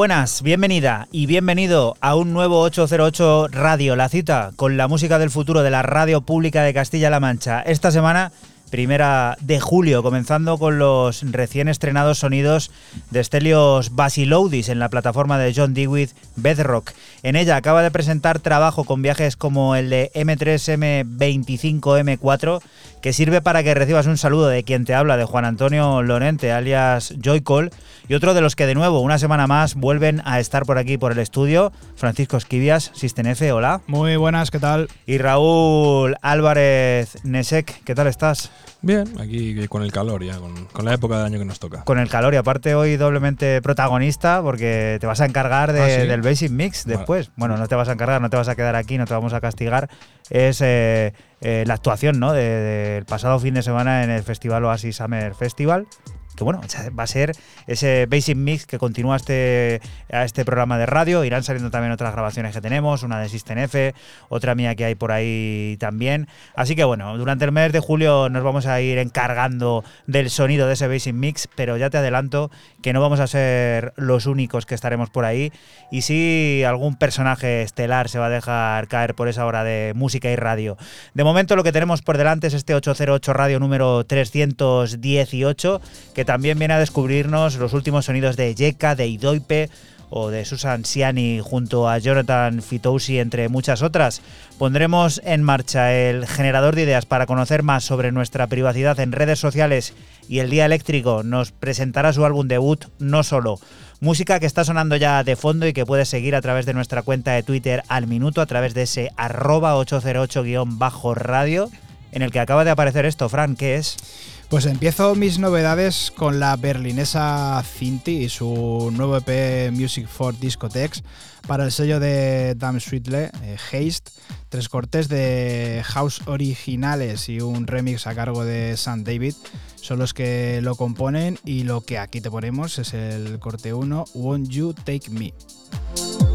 Buenas, bienvenida y bienvenido a un nuevo 808 Radio, la cita con la música del futuro de la radio pública de Castilla-La Mancha. Esta semana primera de julio, comenzando con los recién estrenados sonidos de Stelios Basiloudis en la plataforma de John Dewey Bedrock. En ella acaba de presentar trabajo con viajes como el de M3M25M4, que sirve para que recibas un saludo de quien te habla, de Juan Antonio Lorente, alias Joycall, y otro de los que de nuevo, una semana más, vuelven a estar por aquí por el estudio, Francisco Esquivias, System F, hola. Muy buenas, ¿qué tal? Y Raúl Álvarez Nesek, ¿qué tal estás? Bien, aquí con el calor ya, con, la época del año que nos toca. Con el calor y aparte hoy doblemente protagonista porque te vas a encargar de, ¿Ah, del Basic Mix después. Bueno, no te vas a encargar, no te vas a quedar aquí, no te vamos a castigar. Es eh, eh, la actuación ¿no? del pasado fin de semana en el Festival Oasis Summer Festival que bueno, va a ser ese Basic Mix que continúa este, este programa de radio. Irán saliendo también otras grabaciones que tenemos, una de System F, otra mía que hay por ahí también. Así que bueno, durante el mes de julio nos vamos a ir encargando del sonido de ese Basic Mix, pero ya te adelanto que no vamos a ser los únicos que estaremos por ahí. Y si algún personaje estelar se va a dejar caer por esa hora de música y radio. De momento lo que tenemos por delante es este 808 radio número 318, que también viene a descubrirnos los últimos sonidos de Yeka, de Idoipe o de Susan Siani junto a Jonathan Fitousi, entre muchas otras. Pondremos en marcha el generador de ideas para conocer más sobre nuestra privacidad en redes sociales y el Día Eléctrico nos presentará su álbum debut No Solo. Música que está sonando ya de fondo y que puedes seguir a través de nuestra cuenta de Twitter al minuto, a través de ese arroba 808-radio en el que acaba de aparecer esto. Fran, ¿qué es? Pues empiezo mis novedades con la berlinesa Cinti y su nuevo EP Music for Discotheques para el sello de Dam Sweetle, eh, Haste, tres cortes de house originales y un remix a cargo de Sam David son los que lo componen y lo que aquí te ponemos es el corte 1, Won't You Take Me. Won't you take me? Won't you take me?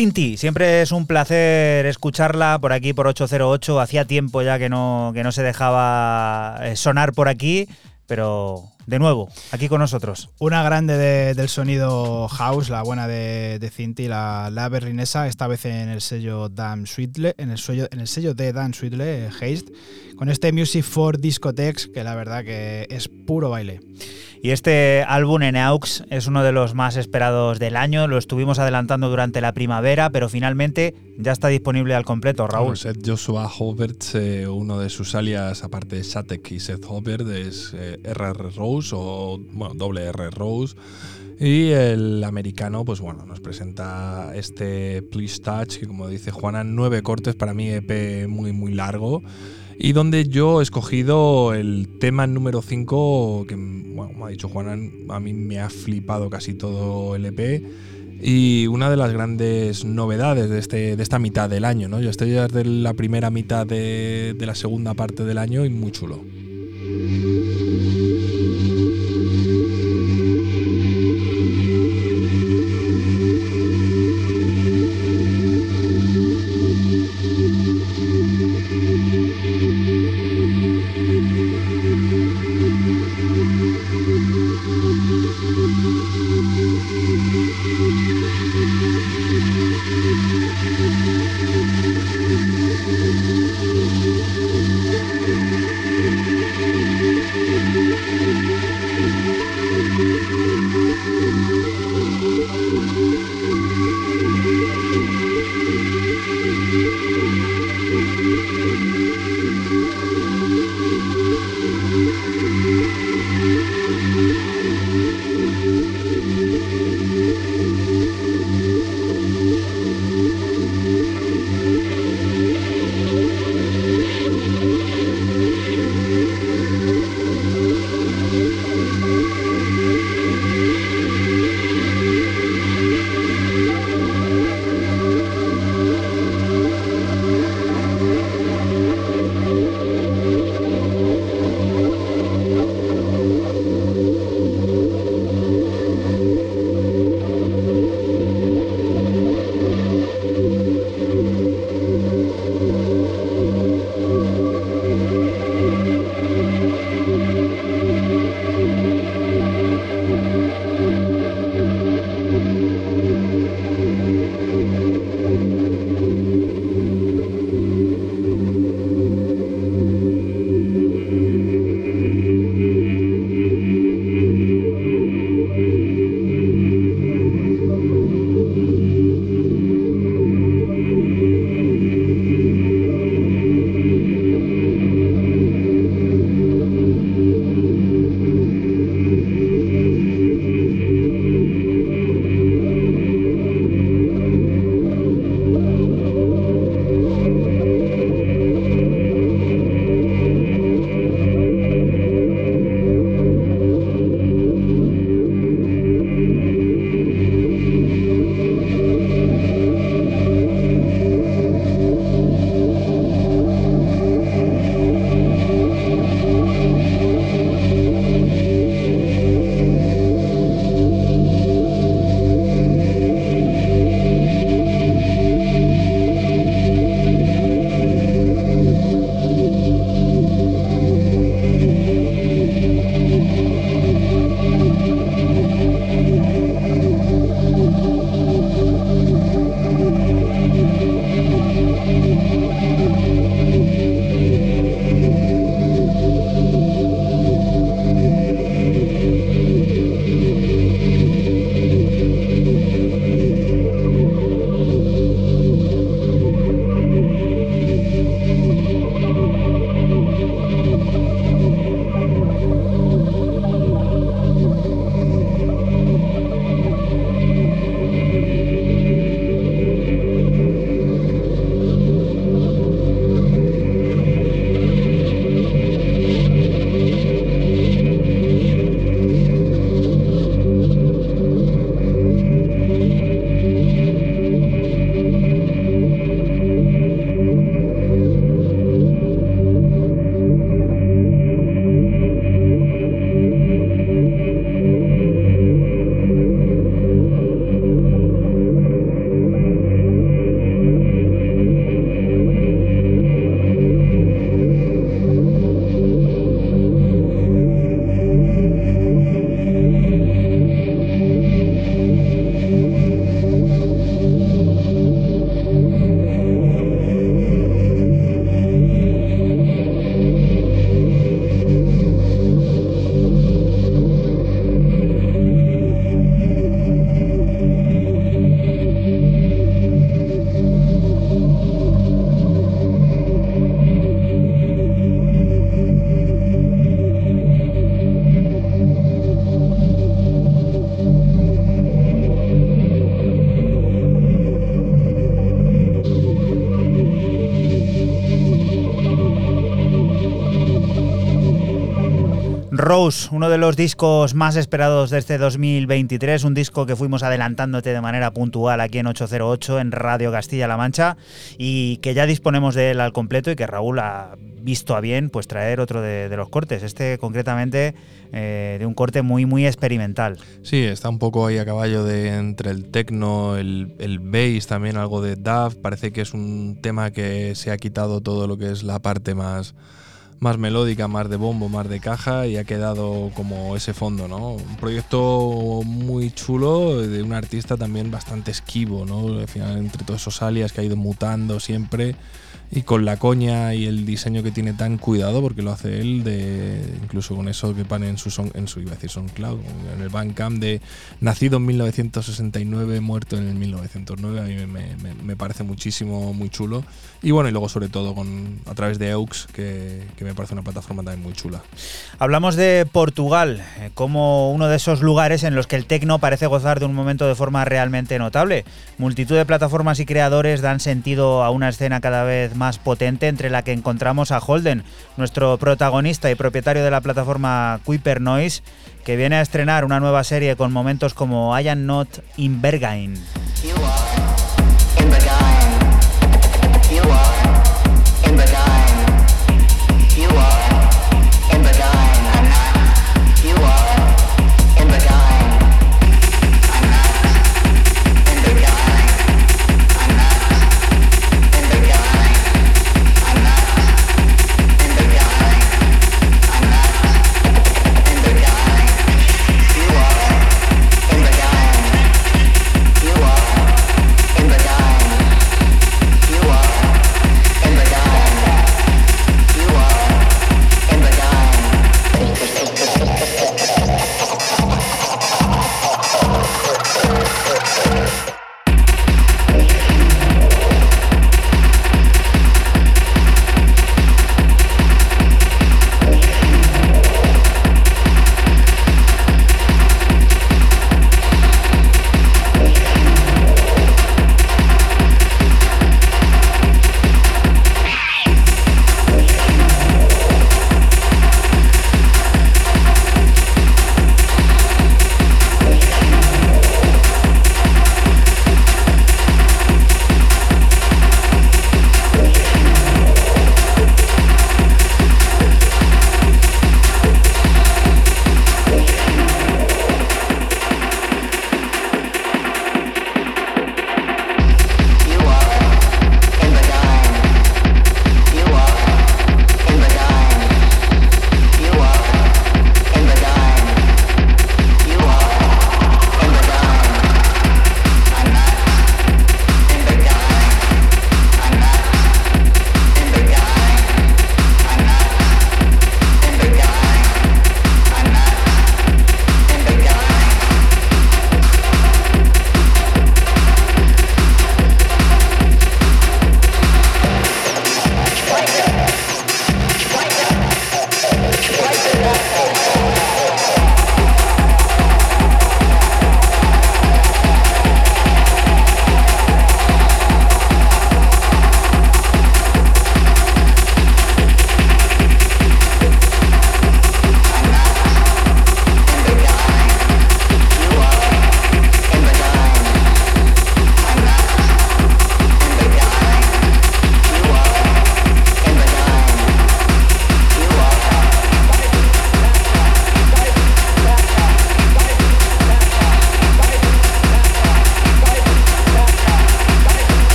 Sinti, siempre es un placer escucharla por aquí por 808. Hacía tiempo ya que no, que no se dejaba eh, sonar por aquí, pero de nuevo, aquí con nosotros. Una grande de- del sonido house, la buena de, de Cinti, la, la berlinesa, esta vez en el sello Dan Sweetle, en el sello, en el sello de Dan Sweetle, eh, Haste, con este Music for Discotheques, que la verdad que es puro baile. Y este álbum en Aux es uno de los más esperados del año. Lo estuvimos adelantando durante la primavera, pero finalmente ya está disponible al completo, Raúl. Seth Joshua Hoberts, eh, uno de sus alias, aparte de Shatek y Seth Hobert, es eh, RR Rose o bueno, doble R Rose. Y el americano, pues bueno, nos presenta este Please Touch, que como dice Juana, nueve cortes, para mí EP muy, muy largo. Y donde yo he escogido el tema número 5, que bueno, como ha dicho Juana, a mí me ha flipado casi todo el EP. Y una de las grandes novedades de, este, de esta mitad del año, ¿no? Yo estoy desde la primera mitad de, de la segunda parte del año y muy chulo. Rose, uno de los discos más esperados de este 2023, un disco que fuimos adelantándote de manera puntual aquí en 808 en Radio Castilla-La Mancha y que ya disponemos de él al completo y que Raúl ha visto a bien pues traer otro de, los cortes, este concretamente eh, de un corte muy muy experimental. Sí, está un poco ahí a caballo de entre el techno, el, el bass, también algo de DAF, parece que es un tema que se ha quitado todo lo que es la parte más más melódica, más de bombo, más de caja y ha quedado como ese fondo, ¿no? Un proyecto muy chulo de un artista también bastante esquivo, ¿no? Al final entre todos esos alias que ha ido mutando siempre y con la coña y el diseño que tiene tan cuidado porque lo hace él de incluso con eso que pone en su son, en su iba a decir SoundCloud en el Bandcamp de nacido en 1969 muerto en el 1909 a mí me, me, me, parece muchísimo muy chulo. Y bueno y luego sobre todo con a través deEux que, que me parece una plataforma también muy chula. Hablamos de Portugal eh, como uno de esos lugares en los que el tecno parece gozar de un momento de forma realmente notable. Multitud de plataformas y creadores dan sentido a una escena cada vez más potente entre la que encontramos a Holden, nuestro protagonista y propietario de la plataforma Kuiper Noise, que viene a estrenar una nueva serie con momentos como I Am Not in Berghain.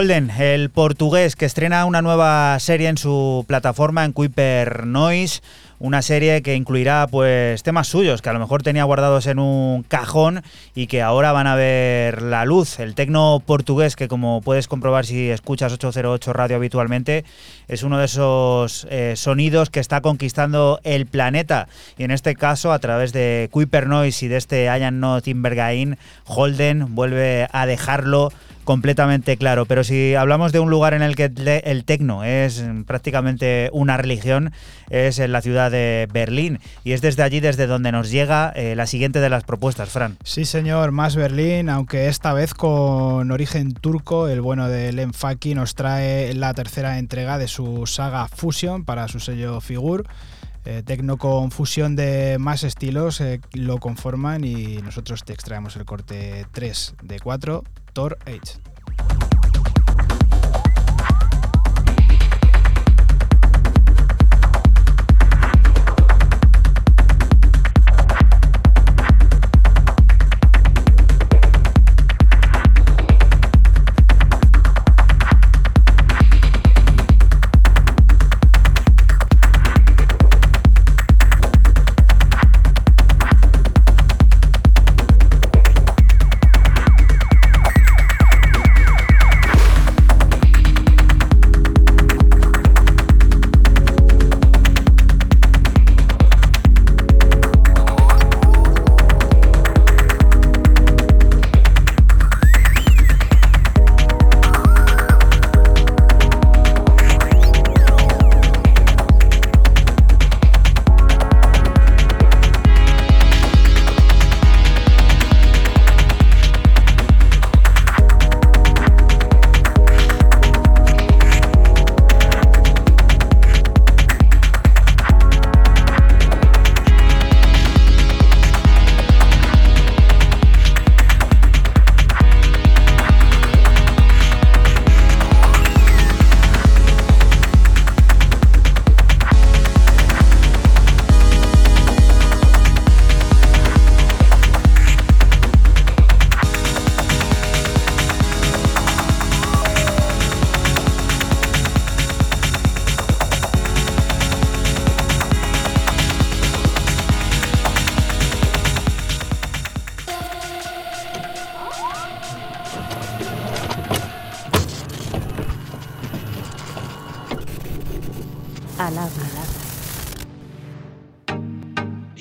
Holden, el portugués que estrena una nueva serie en su plataforma en Kuiper Noise, una serie que incluirá pues temas suyos que a lo mejor tenía guardados en un cajón y que ahora van a ver la luz. El tecno portugués que como puedes comprobar si escuchas 808 radio habitualmente es uno de esos eh, sonidos que está conquistando el planeta y en este caso a través de Kuiper Noise y de este Ayan No Timbergain, Holden vuelve a dejarlo completamente claro. Pero si hablamos de un lugar en el que el tecno es prácticamente una religión, es en la ciudad de Berlín. Y es desde allí desde donde nos llega eh, la siguiente de las propuestas, Fran. Sí, señor, más Berlín, aunque esta vez con origen turco, el bueno de Len Faki nos trae la tercera entrega de su saga Fusion para su sello Figur. Eh, tecno con fusión de más estilos eh, lo conforman y nosotros te extraemos el corte 3 de 4 Tor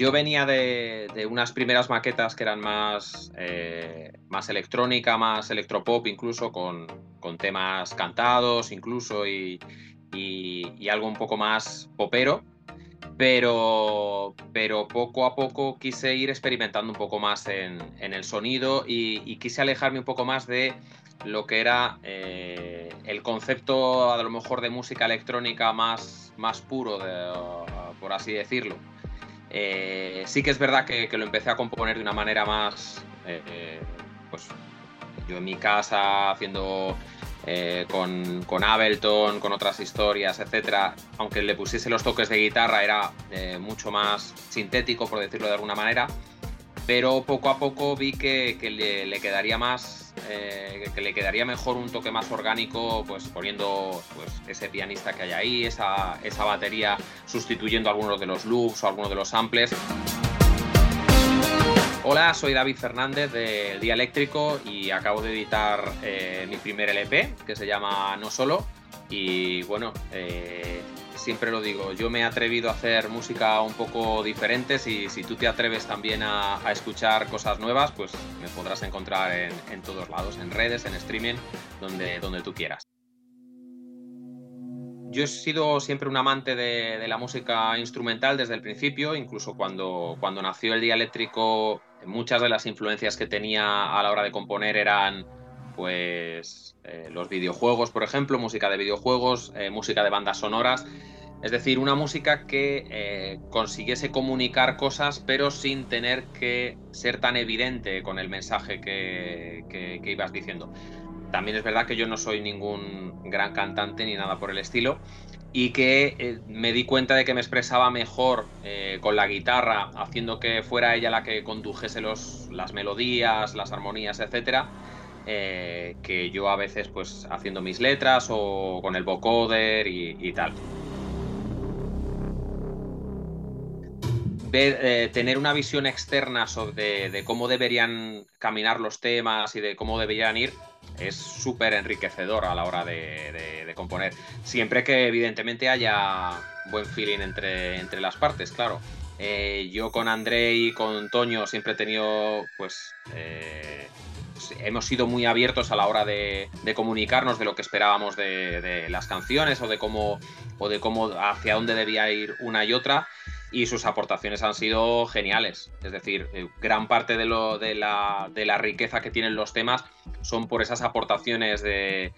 Age. venía de, unas primeras maquetas que eran más, eh, más electrónica, más electropop, incluso con, temas cantados, incluso y, algo un poco más popero. Pero, pero poco a poco quise ir experimentando un poco más en, el sonido y, quise alejarme un poco más de lo que era eh, el concepto a lo mejor de música electrónica más, más puro, por así decirlo. Eh, sí que es verdad que, lo empecé a componer de una manera más, eh, pues yo en mi casa haciendo eh, con, con, Ableton, con otras historias, etcétera, aunque le pusiese los toques de guitarra era mucho más sintético, por decirlo de alguna manera, pero poco a poco vi que, le, quedaría más eh, que le quedaría mejor un toque más orgánico, pues poniendo pues, ese pianista que hay ahí, esa, esa batería sustituyendo algunos de los loops o algunos de los samples. Hola, soy David Fernández del Día Eléctrico y acabo de editar eh, mi primer LP que se llama No Solo. Y bueno, eh, siempre lo digo, yo me he atrevido a hacer música un poco diferente. Si, si tú te atreves también a, escuchar cosas nuevas, pues me podrás encontrar en, todos lados, en redes, en streaming, donde, donde tú quieras. Yo he sido siempre un amante de, la música instrumental desde el principio, incluso cuando, cuando nació el día eléctrico, muchas de las influencias que tenía a la hora de componer eran pues eh, los videojuegos, por ejemplo, música de videojuegos, eh, música de bandas sonoras. Es decir, una música que eh, consiguiese comunicar cosas, pero sin tener que ser tan evidente con el mensaje que, ibas diciendo. También es verdad que yo no soy ningún gran cantante ni nada por el estilo, y que me di cuenta de que me expresaba mejor con la guitarra, haciendo que fuera ella la que condujese los, las melodías, las armonías, etcétera, eh, que yo a veces pues haciendo mis letras o con el vocoder y, tal. Eh, tener una visión externa sobre cómo deberían caminar los temas y de cómo deberían ir es súper enriquecedor a la hora de, componer. Siempre que evidentemente haya buen feeling entre, entre las partes, claro. Eh, yo con André y con Toño siempre he tenido, pues, eh, hemos sido muy abiertos a la hora de, comunicarnos de lo que esperábamos de, las canciones o de cómo o de cómo hacia dónde debía ir una y otra y sus aportaciones han sido geniales. Es decir, eh, gran parte de, lo, de, la, de la riqueza que tienen los temas son por esas aportaciones de,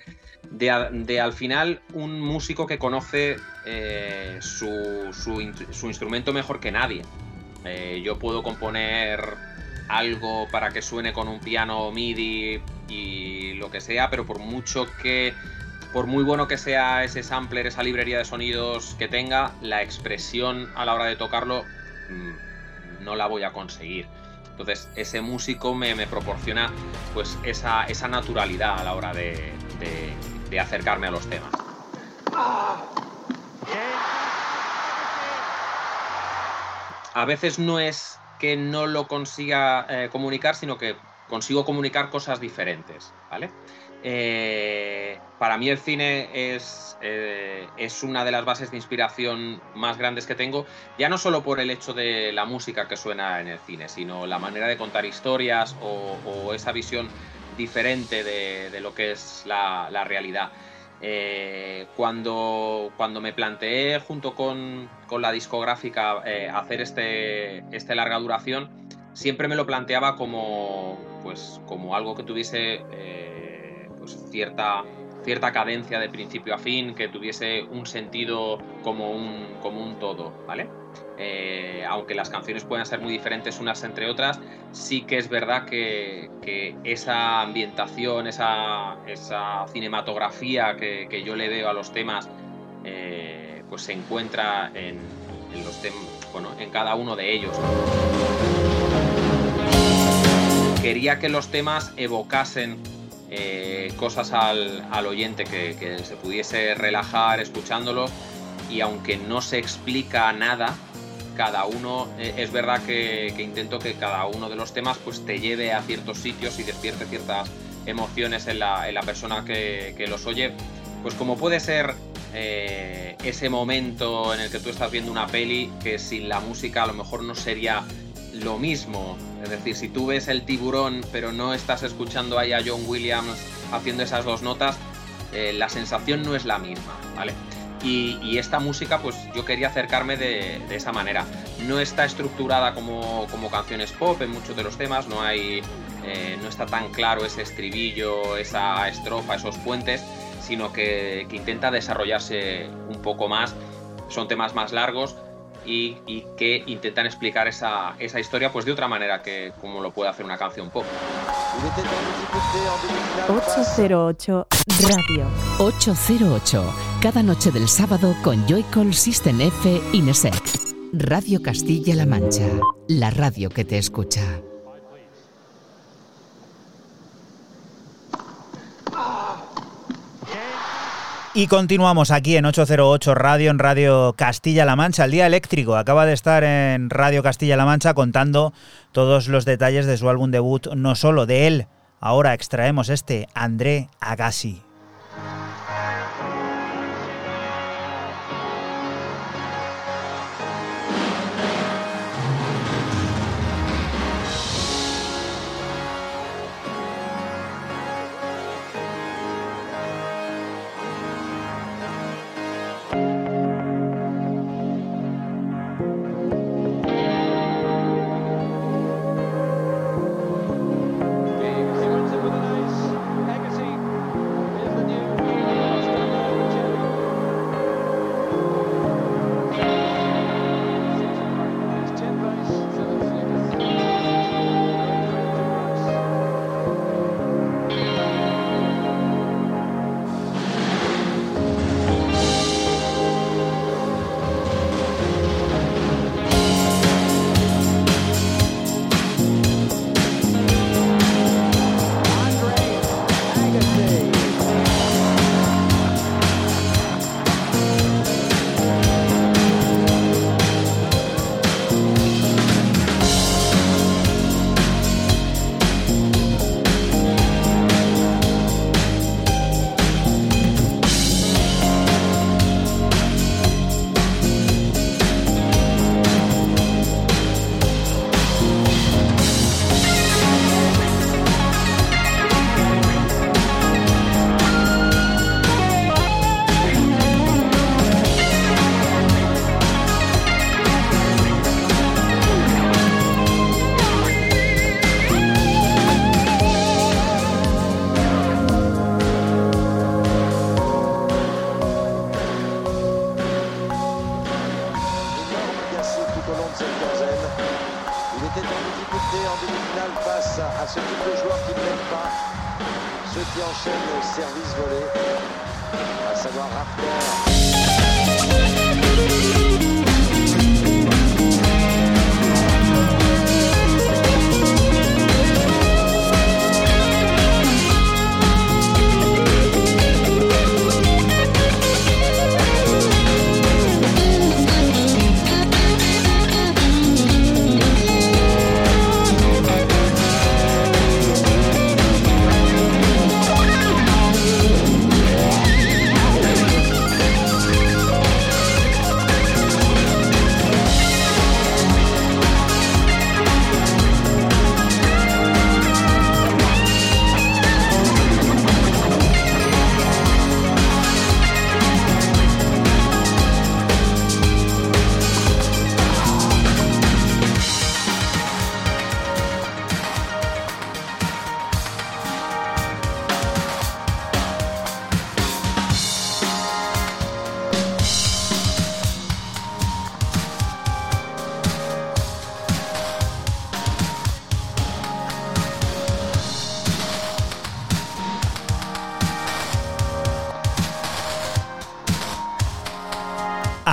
de, al final un músico que conoce eh, su, su instrumento mejor que nadie. Eh, yo puedo componer algo para que suene con un piano MIDI y lo que sea, pero por mucho que, por muy bueno que sea ese sampler, esa librería de sonidos que tenga, la expresión a la hora de tocarlo mm, no la voy a conseguir. Entonces, ese músico me, me proporciona pues esa, esa naturalidad a la hora de, de- de acercarme a los temas. A veces no es que no lo consiga eh, comunicar, sino que consigo comunicar cosas diferentes, ¿vale? Eh, para mí el cine es, eh, es una de las bases de inspiración más grandes que tengo, ya no solo por el hecho de la música que suena en el cine, sino la manera de contar historias o, o esa visión diferente de, de lo que es la, la realidad. Eh, cuando, cuando me planteé junto con, con la discográfica eh, hacer este, este larga duración, siempre me lo planteaba como, pues, como algo que tuviese eh, pues cierta, cierta cadencia de principio a fin, que tuviese un sentido como un, como un todo, ¿vale? Eh, aunque las canciones puedan ser muy diferentes unas entre otras, sí que es verdad que, esa ambientación, esa, esa cinematografía que, yo le veo a los temas, eh, pues se encuentra en, bueno, en cada uno de ellos. Quería que los temas evocasen eh, cosas al, al oyente que, que se pudiese relajar escuchándolos y aunque no se explica nada, cada uno, eh, es verdad que, que intento que cada uno de los temas pues te lleve a ciertos sitios y despierte ciertas emociones en la, en la persona que, que los oye, pues como puede ser eh, ese momento en el que tú estás viendo una peli que sin la música a lo mejor no sería lo mismo. Es decir, si tú ves el tiburón pero no estás escuchando ahí a John Williams haciendo esas dos notas, eh, la sensación no es la misma, ¿vale? Y, esta música, pues yo quería acercarme de, de esa manera. No está estructurada como, como canciones pop en muchos de los temas, no hay. eh, no está tan claro ese estribillo, esa estrofa, esos puentes, sino que intenta desarrollarse un poco más. Son temas más largos y, y que intentan explicar esa, esa historia pues de otra manera que como lo puede hacer una canción pop. 808 Radio. 808, cada noche del sábado con Joycall System F Inesec. Radio Castilla-La Mancha, la radio que te escucha. Y continuamos aquí en 808 Radio, en Radio Castilla-La Mancha. El día eléctrico acaba de estar en Radio Castilla-La Mancha contando todos los detalles de su álbum debut, no solo de él. Ahora extraemos este André Agassi.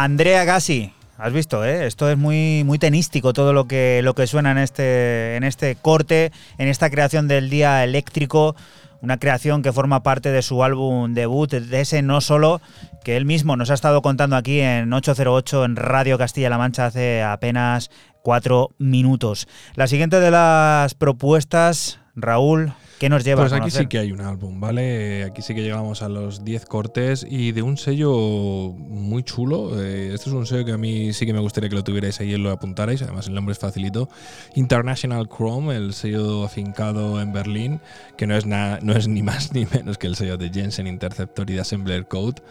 Andrea Gassi. Has visto, ¿eh? Esto es muy, muy tenístico todo lo que, lo que suena en este, en este corte, en esta creación del día eléctrico, una creación que forma parte de su álbum debut, de ese no solo, que él mismo nos ha estado contando aquí en 808 en Radio Castilla-La Mancha hace apenas cuatro minutos. La siguiente de las propuestas, Raúl, ¿qué nos lleva Pues a aquí sí que hay un álbum, ¿vale? Aquí sí que llegamos a los 10 cortes y de un sello muy chulo. Eh, este es un sello que a mí sí que me gustaría que lo tuvierais ahí y lo apuntarais. Además, el nombre es facilito. International Chrome, el sello afincado en Berlín, que no es, nada, no es ni más ni menos que el sello de Jensen Interceptor y de Assembler Code.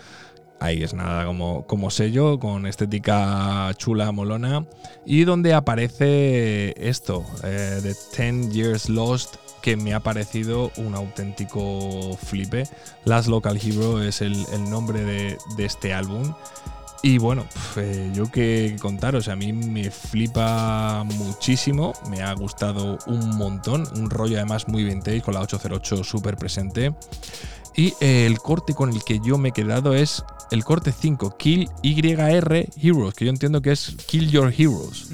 Ahí es nada como, como sello, con estética chula, molona. Y donde aparece esto, eh, The 10 Years Lost, que me ha parecido un auténtico flipe. Last Local Hero es el, el nombre de, de este álbum. Y bueno, eh, yo que contaros, a mí me flipa muchísimo, me ha gustado un montón, un rollo además muy vintage con la 808 súper presente. Y eh, el corte con el que yo me he quedado es el corte 5, Kill YR Heroes, que yo entiendo que es Kill Your Heroes.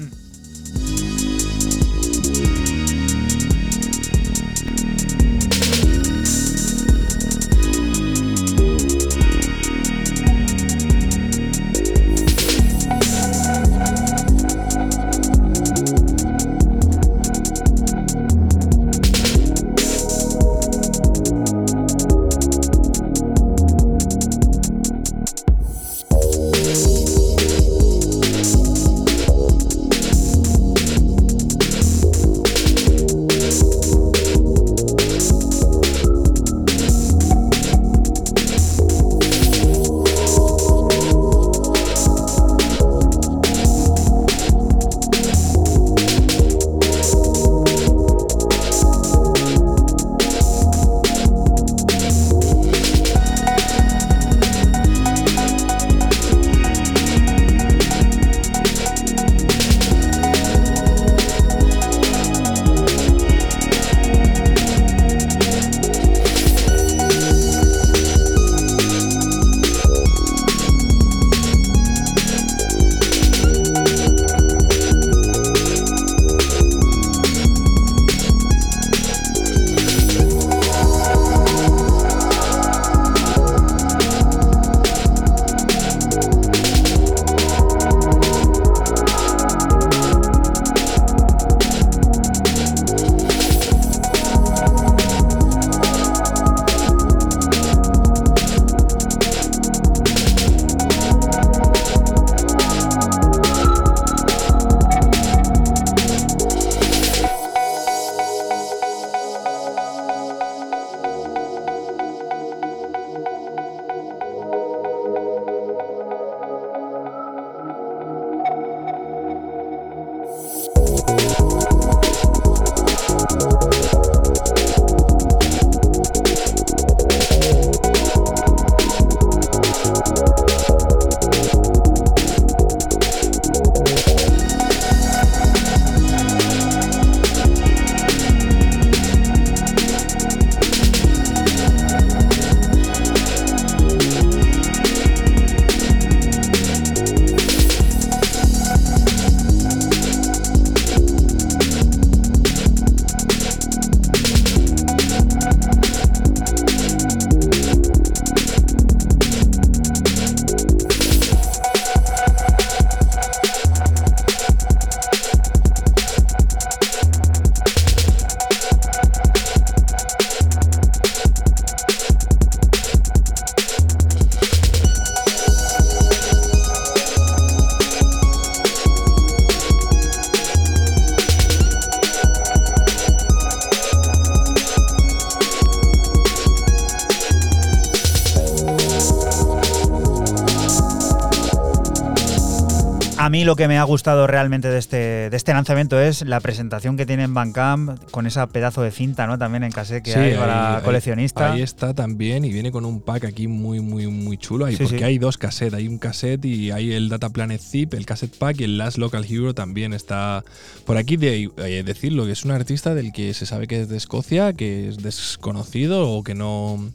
Mí lo que me ha gustado realmente de este, de este lanzamiento es la presentación que tiene en Bandcamp con esa pedazo de cinta, ¿no? También en cassette que Sí, hay ahí- para coleccionista. Ahí está también y viene con un pack aquí muy, muy, muy chulo. Ahí, Sí, porque sí. hay dos cassettes. Hay un cassette y hay el Data Planet Zip, el cassette pack y el Last Local Hero también está por aquí. De eh, decirlo, que es un artista del que se sabe que es de Escocia, que es desconocido o que no,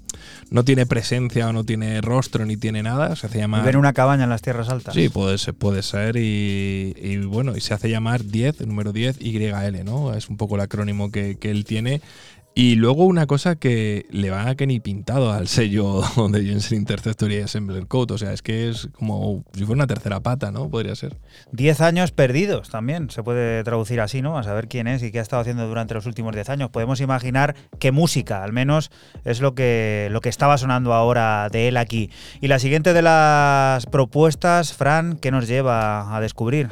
no tiene presencia o no tiene rostro ni tiene nada. Se hace llamar. Vive en una cabaña en las tierras altas. Sí, puede ser, puede ser y, y bueno, y se hace llamar 10, el número 10, YL, ¿no? Es un poco el acrónimo que, que él tiene. Y luego una cosa que le va a ni pintado al sello de Jensen Interceptor y Assembler Code, o sea, es que es como si fuera una tercera pata, ¿no? Podría ser. Diez años perdidos también, se puede traducir así, ¿no? A saber quién es y qué ha estado haciendo durante los últimos diez años. Podemos imaginar qué música, al menos, es lo que, lo que estaba sonando ahora de él aquí. Y la siguiente de las propuestas, Fran, ¿qué nos lleva a descubrir?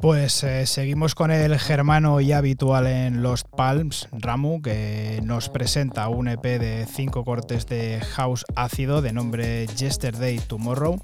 Pues eh, seguimos con el germano ya habitual en Lost Palms, Ramu, que nos presenta un EP de cinco cortes de house ácido de nombre Yesterday Tomorrow,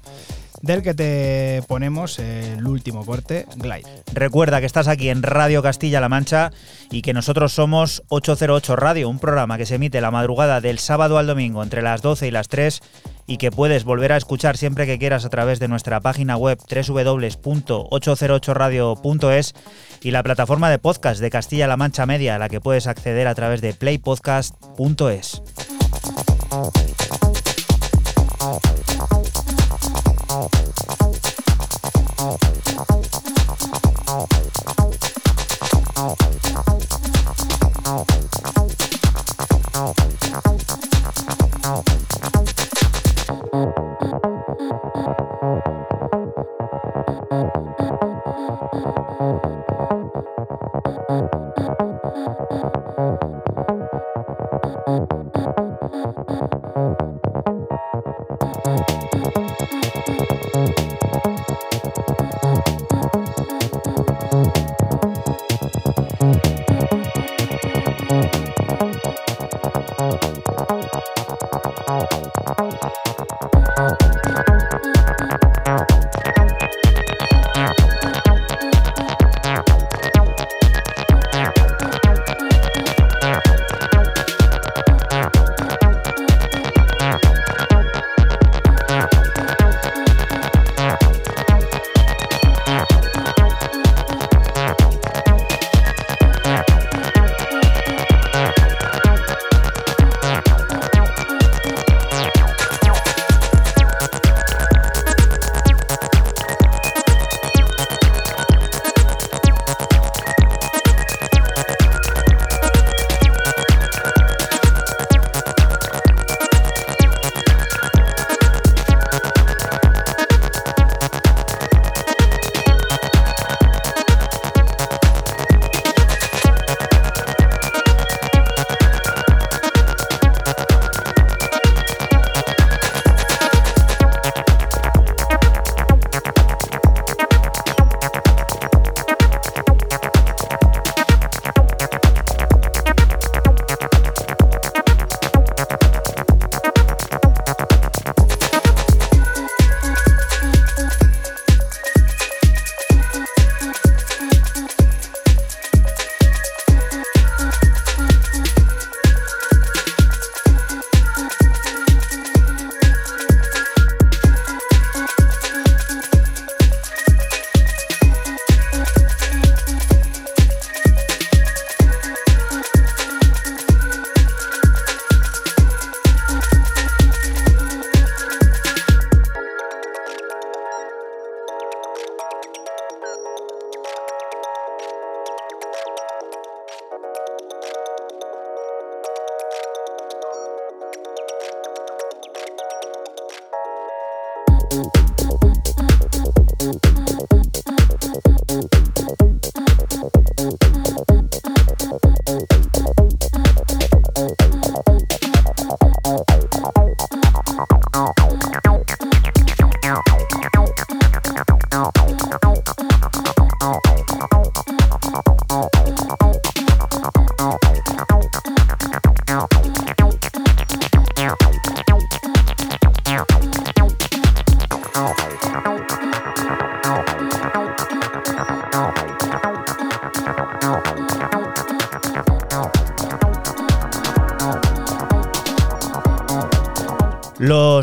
del que te ponemos el último corte, Glide. Recuerda que estás aquí en Radio Castilla-La Mancha y que nosotros somos 808 Radio, un programa que se emite la madrugada del sábado al domingo entre las 12 y las 3 y que puedes volver a escuchar siempre que quieras a través de nuestra página web www.808radio.es y la plataforma de podcast de Castilla-La Mancha Media a la que puedes acceder a través de playpodcast.es.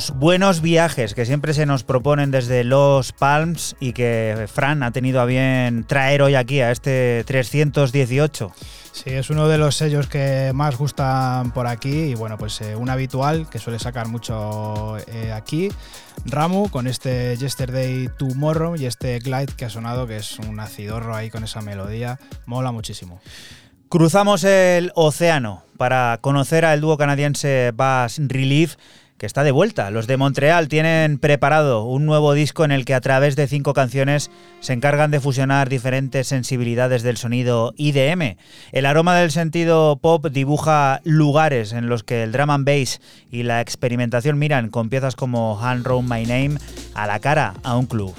Los buenos viajes que siempre se nos proponen desde Los Palms y que Fran ha tenido a bien traer hoy aquí a este 318. Sí, es uno de los sellos que más gustan por aquí y bueno, pues eh, un habitual que suele sacar mucho eh, aquí. Ramu con este Yesterday Tomorrow y este Glide que ha sonado, que es un acidorro ahí con esa melodía. Mola muchísimo. Cruzamos el océano para conocer al dúo canadiense Bass Relief que está de vuelta. Los de Montreal tienen preparado un nuevo disco en el que a través de cinco canciones se encargan de fusionar diferentes sensibilidades del sonido IDM. El aroma del sentido pop dibuja lugares en los que el drum and bass y la experimentación miran con piezas como Hand Round My Name a la cara a un club.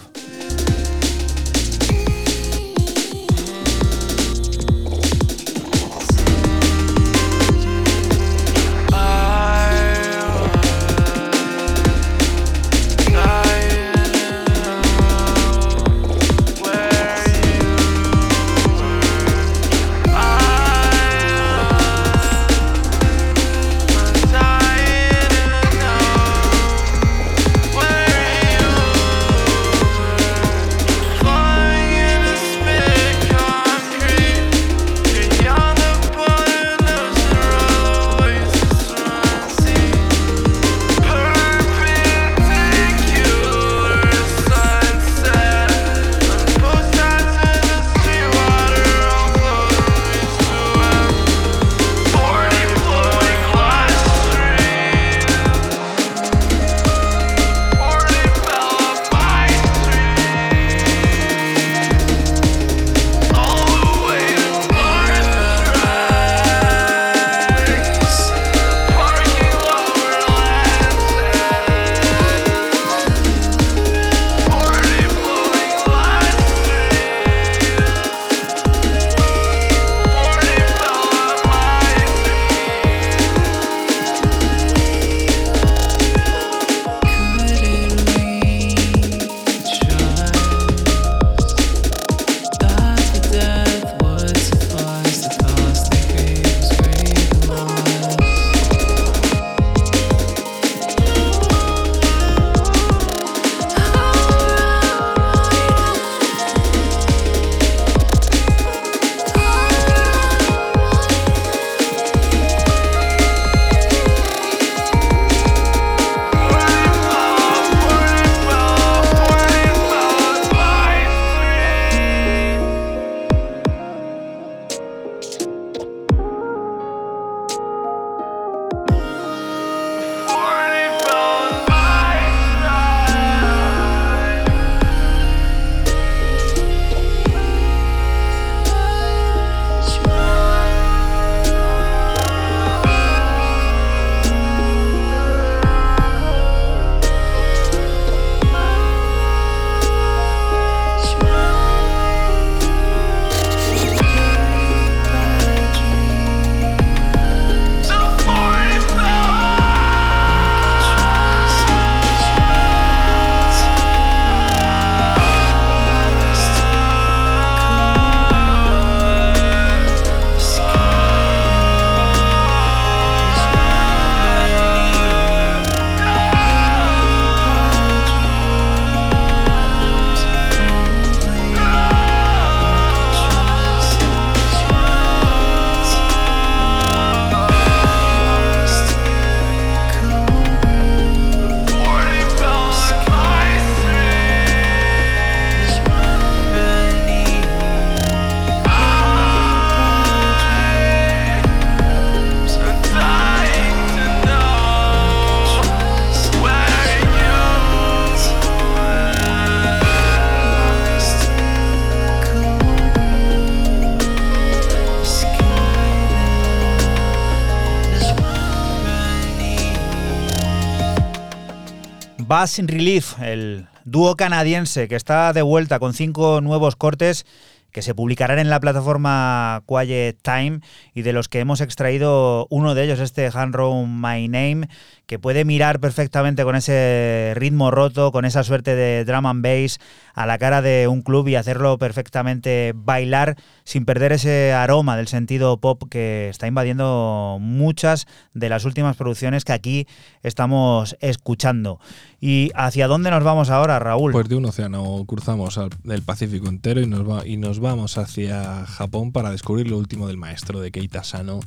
Bass in Relief, el dúo canadiense que está de vuelta con cinco nuevos cortes que se publicarán en la plataforma Quiet Time y de los que hemos extraído uno de ellos, este Hand My Name, que puede mirar perfectamente con ese ritmo roto, con esa suerte de drum and bass a la cara de un club y hacerlo perfectamente bailar sin perder ese aroma del sentido pop que está invadiendo muchas de las últimas producciones que aquí estamos escuchando. ¿Y hacia dónde nos vamos ahora, Raúl? Pues de un océano cruzamos el Pacífico entero y nos, va, y nos vamos hacia Japón para descubrir lo último del maestro de Keita Sano,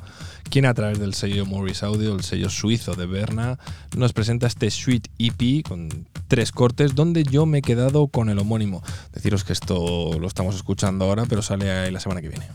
quien a través del sello Morris Audio, el sello suizo de Berna, nos presenta este Sweet EP con tres cortes donde yo me he quedado con el homónimo. Deciros que esto lo estamos escuchando ahora, pero sale la semana que viene.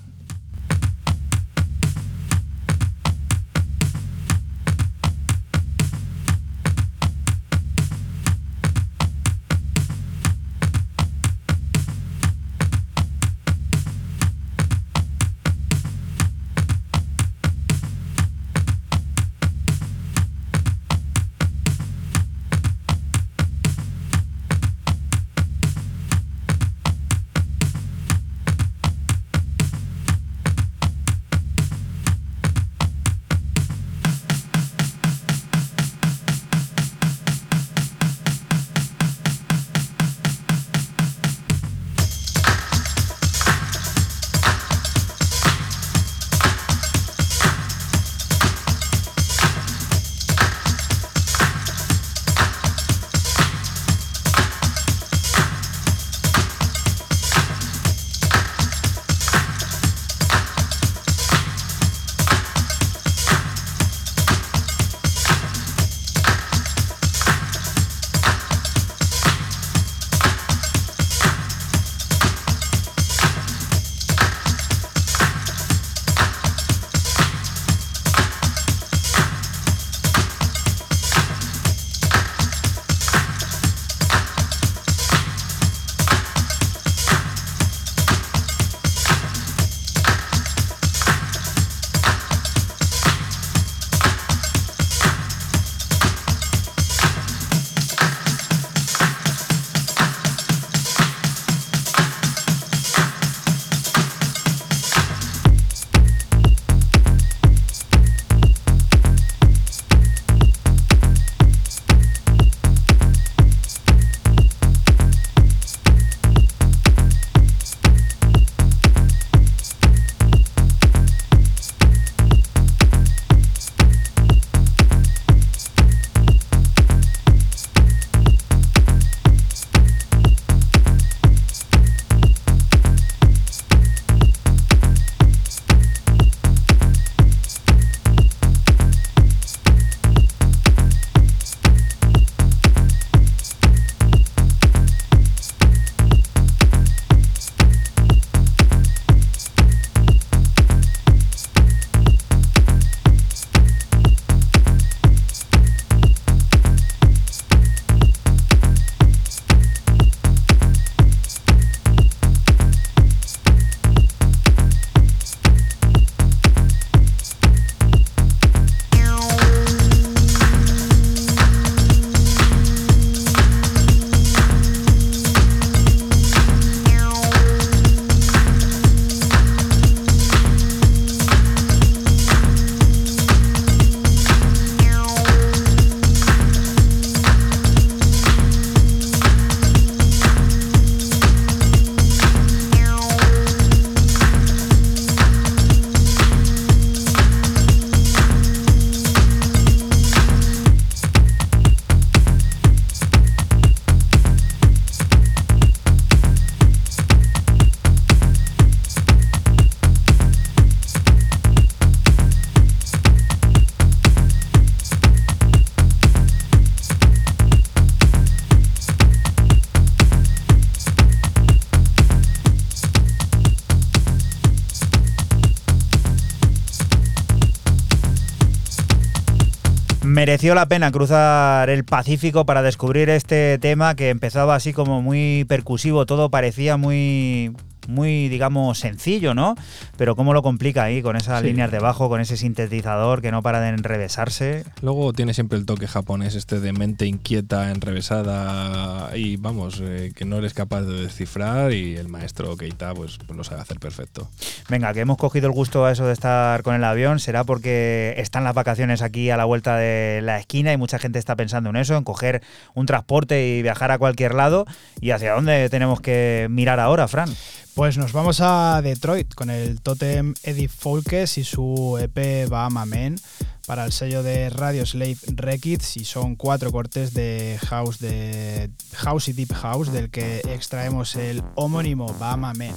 Mereció la pena cruzar el Pacífico para descubrir este tema que empezaba así como muy percusivo, todo parecía muy muy, digamos, sencillo, ¿no? Pero cómo lo complica ahí con esas Sí. líneas de bajo, con ese sintetizador que no para de enrevesarse. Luego tiene siempre el toque japonés, este de mente inquieta, enrevesada y vamos, eh, que no eres capaz de descifrar y el maestro Keita pues, pues lo sabe hacer perfecto. Venga, que hemos cogido el gusto a eso de estar con el avión, será porque están las vacaciones aquí a la vuelta de la esquina y mucha gente está pensando en eso, en coger un transporte y viajar a cualquier lado. ¿Y hacia dónde tenemos que mirar ahora, Fran? Pues nos vamos a Detroit con el Totem Eddie Folkes y su EP Bahama Men para el sello de Radio Slave Records y son cuatro cortes de house de house y deep house del que extraemos el homónimo Bahama Men.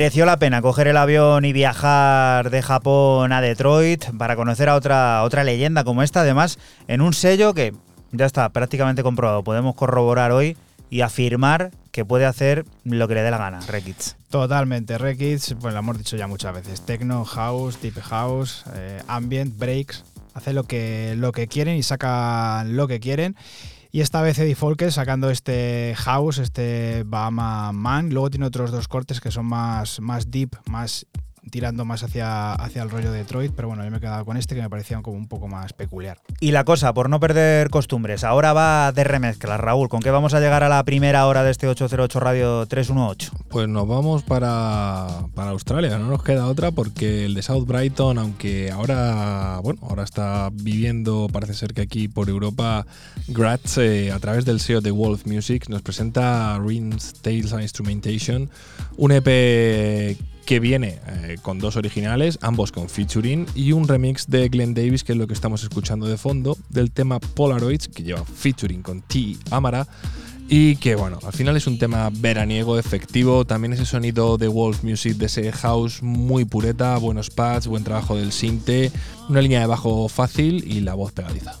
Mereció la pena coger el avión y viajar de Japón a Detroit para conocer a otra, otra leyenda como esta, además en un sello que ya está prácticamente comprobado. Podemos corroborar hoy y afirmar que puede hacer lo que le dé la gana, Rekids. Totalmente, Rekids, pues lo hemos dicho ya muchas veces, techno, house, deep house, eh, ambient, breaks, hace lo que, lo que quieren y sacan lo que quieren. Y esta vez Eddie Folke sacando este House, este Bahama Man. Luego tiene otros dos cortes que son más, más deep, más tirando más hacia, hacia el rollo de Detroit, pero bueno, yo me he quedado con este que me parecía como un poco más peculiar. Y la cosa, por no perder costumbres, ahora va de remezcla, Raúl. ¿Con qué vamos a llegar a la primera hora de este 808 Radio 318? Pues nos vamos para, para Australia, no nos queda otra porque el de South Brighton, aunque ahora, bueno, ahora está viviendo, parece ser que aquí por Europa, Gratz, eh, a través del SEO de Wolf Music, nos presenta Rings, Tales and Instrumentation, un EP que viene eh, con dos originales, ambos con featuring, y un remix de Glenn Davis, que es lo que estamos escuchando de fondo, del tema Polaroids, que lleva featuring con T. Amara. Y que bueno, al final es un tema veraniego, efectivo, también ese sonido de Wolf Music, de ese house muy pureta, buenos pads, buen trabajo del sinte, una línea de bajo fácil y la voz pegadiza.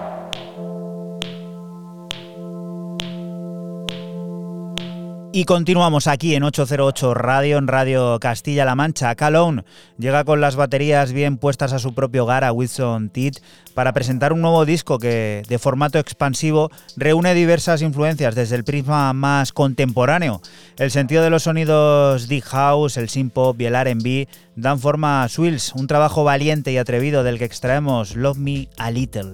Y continuamos aquí en 808 Radio, en Radio Castilla-La Mancha. Calone llega con las baterías bien puestas a su propio hogar a Wilson Teat para presentar un nuevo disco que, de formato expansivo, reúne diversas influencias desde el prisma más contemporáneo. El sentido de los sonidos deep house, el synth pop y el R&B dan forma a Swills, un trabajo valiente y atrevido del que extraemos Love Me a Little.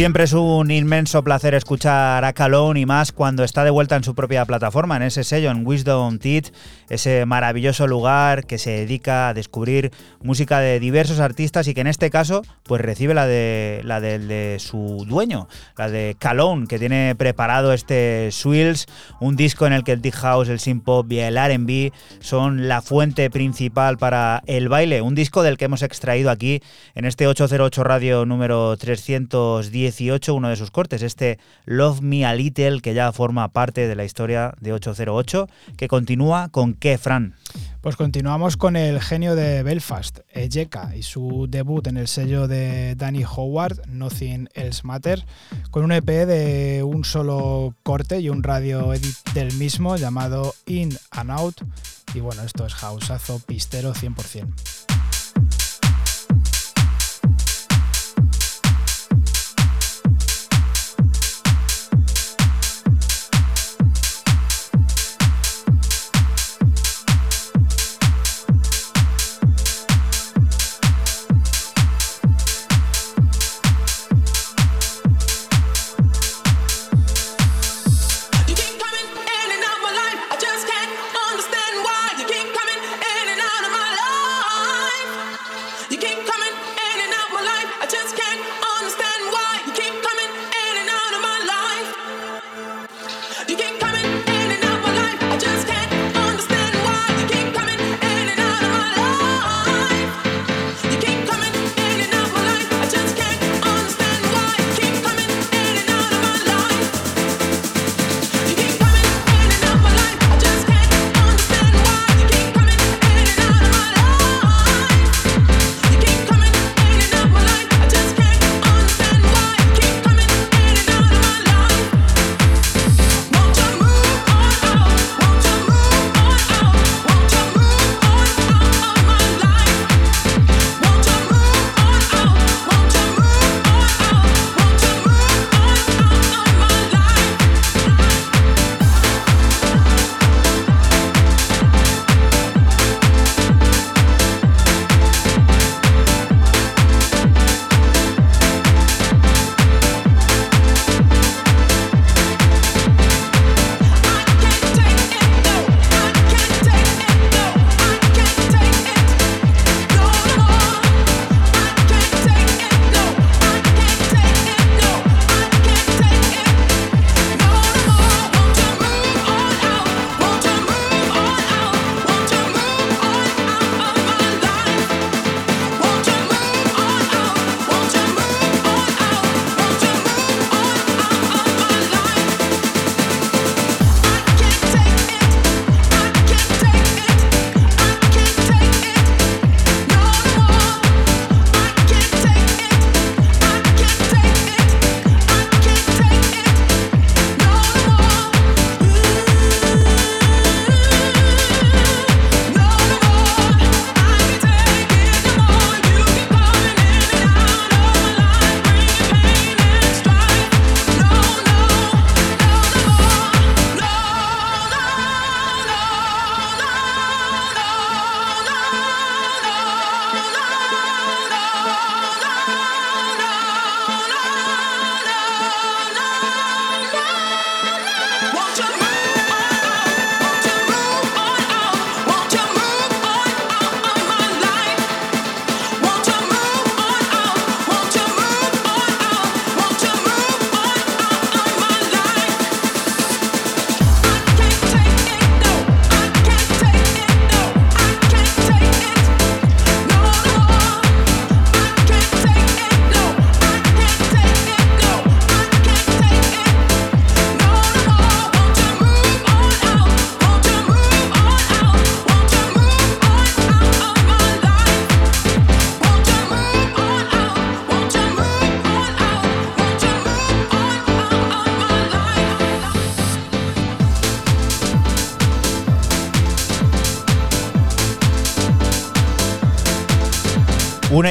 Siempre es un inmenso placer escuchar a Calone y más cuando está de vuelta en su propia plataforma, en ese sello, en Wisdom Teeth, ese maravilloso lugar que se dedica a descubrir música de diversos artistas y que en este caso pues recibe la de la de su dueño, la de Calone, que tiene preparado este Swills, un disco en el que el deep house, el synth y el R&B son la fuente principal para el baile, un disco del que hemos extraído aquí en este 808 radio número 310 18 uno de sus cortes, este Love Me a Little, que ya forma parte de la historia de 808, que continúa con qué, Fran. Pues continuamos con el genio de Belfast, Ejeka, y su debut en el sello de Danny Howard, Nothing Else Matter, con un EP de un solo corte y un radio edit del mismo llamado In and Out. Y bueno, esto es houseazo pistero 100%.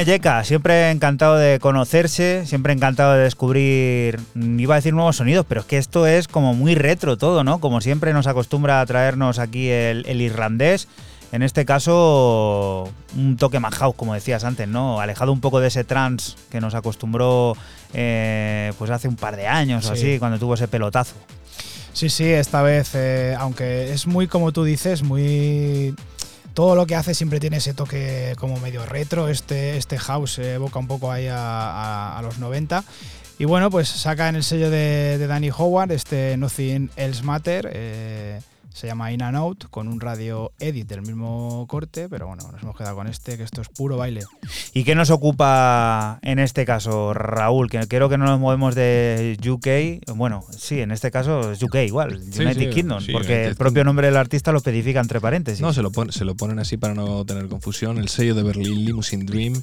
Yeka, siempre encantado de conocerse, siempre encantado de descubrir, mm, iba a decir nuevos sonidos, pero es que esto es como muy retro todo, ¿no? Como siempre nos acostumbra a traernos aquí el, el irlandés En este caso, un toque más house, como decías antes, ¿no? Alejado un poco de ese trance que nos acostumbró eh, pues hace un par de años o Sí. así, cuando tuvo ese pelotazo. Sí, sí, esta vez, eh, aunque es muy como tú dices, muy... Todo lo que hace siempre tiene ese toque como medio retro, este, este house evoca un poco ahí a, los 90. Y bueno, pues saca en el sello de, de Danny Howard este Nothing Else Matter, eh, se llama In and Out, con un radio edit del mismo corte, pero bueno, nos hemos quedado con este, que esto es puro baile. ¿Y qué nos ocupa en este caso, Raúl? Que creo que no nos movemos de UK. Bueno, sí, en este caso es UK igual, Sí, United sí, Kingdom, sí, porque United el propio nombre del artista lo especifica entre paréntesis. No, se lo, pon- se lo ponen así para no tener confusión. El sello de Berlín, Limousine Dream,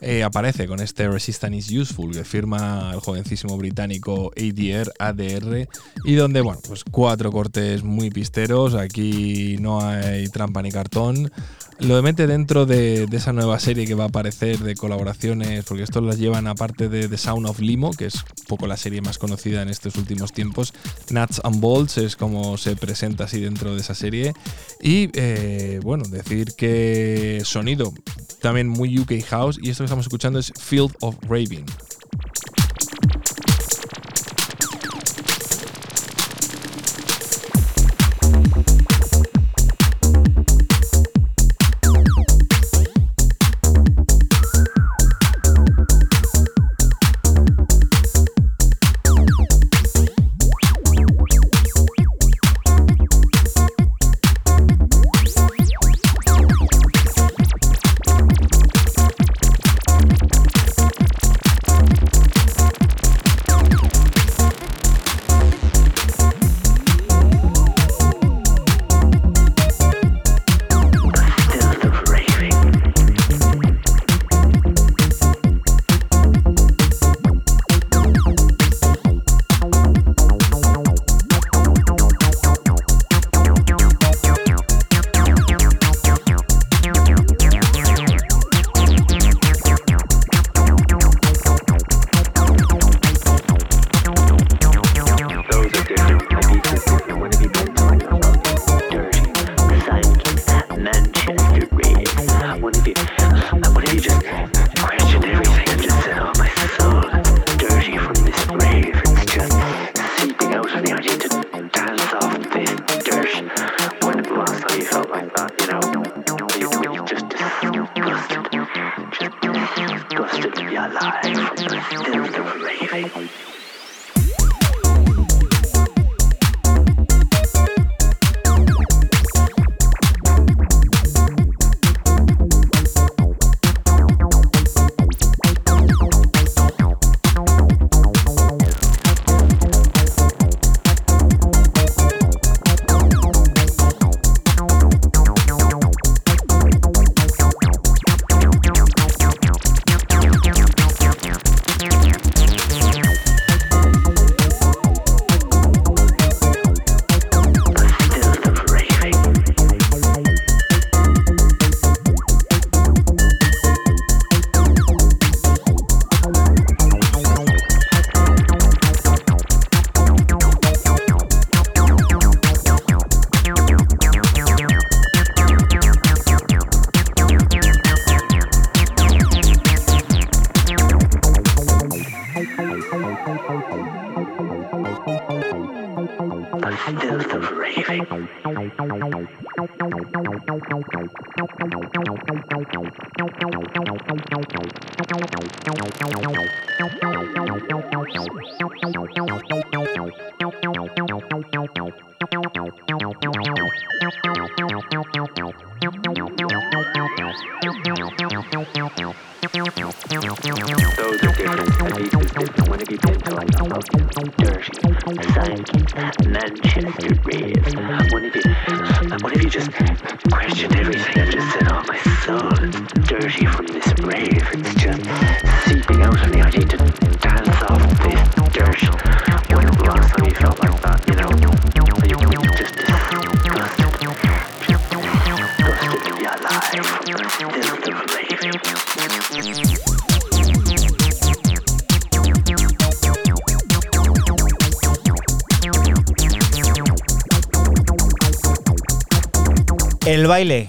eh, aparece con este Resistance is Useful que firma el jovencísimo británico ADR, ADR, y donde, bueno, pues cuatro cortes muy pisteros. Aquí no hay trampa ni cartón. Lo mete dentro de, de esa nueva serie que va a aparecer de colaboraciones, porque estos las llevan aparte de The Sound of Limo, que es un poco la serie más conocida en estos últimos tiempos. Nuts and Bolts es como se presenta así dentro de esa serie. Y eh, bueno, decir que sonido también muy UK House, y esto estamos escuchando es Field of Raving.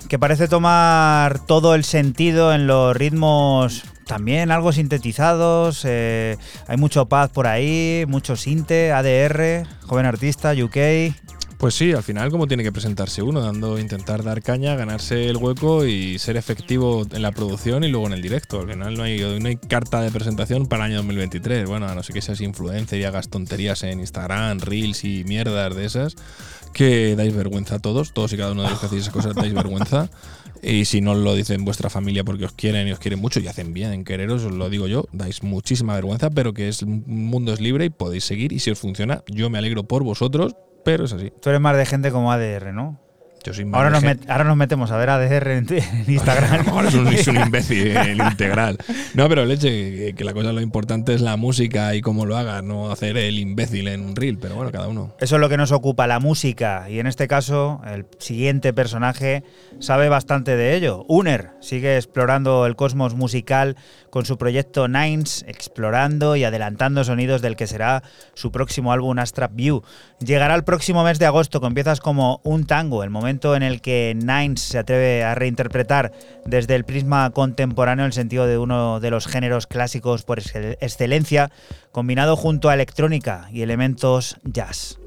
Que parece tomar todo el sentido en los ritmos también algo sintetizados. eh, hay mucho paz por ahí, mucho sinte, ADR, joven artista, UK. Pues sí, al final como tiene que presentarse uno, dando, intentar dar caña, ganarse el hueco y ser efectivo en la producción y luego en el directo. Al final no hay, no hay carta de presentación para el año 2023. Bueno, a no ser que seas influencer y hagas tonterías en Instagram, reels y mierdas de esas, que dais vergüenza a todos, todos y cada uno de los que hacéis esas cosas dais vergüenza. Y si no lo dicen vuestra familia porque os quieren y os quieren mucho y hacen bien en quereros, os lo digo yo, dais muchísima vergüenza, pero que el mundo es libre y podéis seguir. Y si os funciona, yo me alegro por vosotros, pero es así. Tú eres más de gente como ADR, ¿no? Yo soy más Ahora nos, gen- met- ahora nos metemos a ver ADR en, en Instagram. Ahora es un, es un imbécil el integral. No, pero leche, que, que la cosa lo importante es la música y cómo lo haga, no hacer el imbécil en un reel, pero bueno, cada uno. Eso es lo que nos ocupa, la música. Y en este caso, el siguiente personaje sabe bastante de ello. Uner sigue explorando el cosmos musical con su proyecto Nines, explorando y adelantando sonidos del que será su próximo álbum Astrap View. Llegará el próximo mes de agosto con piezas como Un Tango, el momento en el que Nines se atreve a reinterpretar desde el prisma contemporáneo el sentido de uno de los géneros clásicos por excel- excelencia, combinado junto a electrónica y elementos jazz.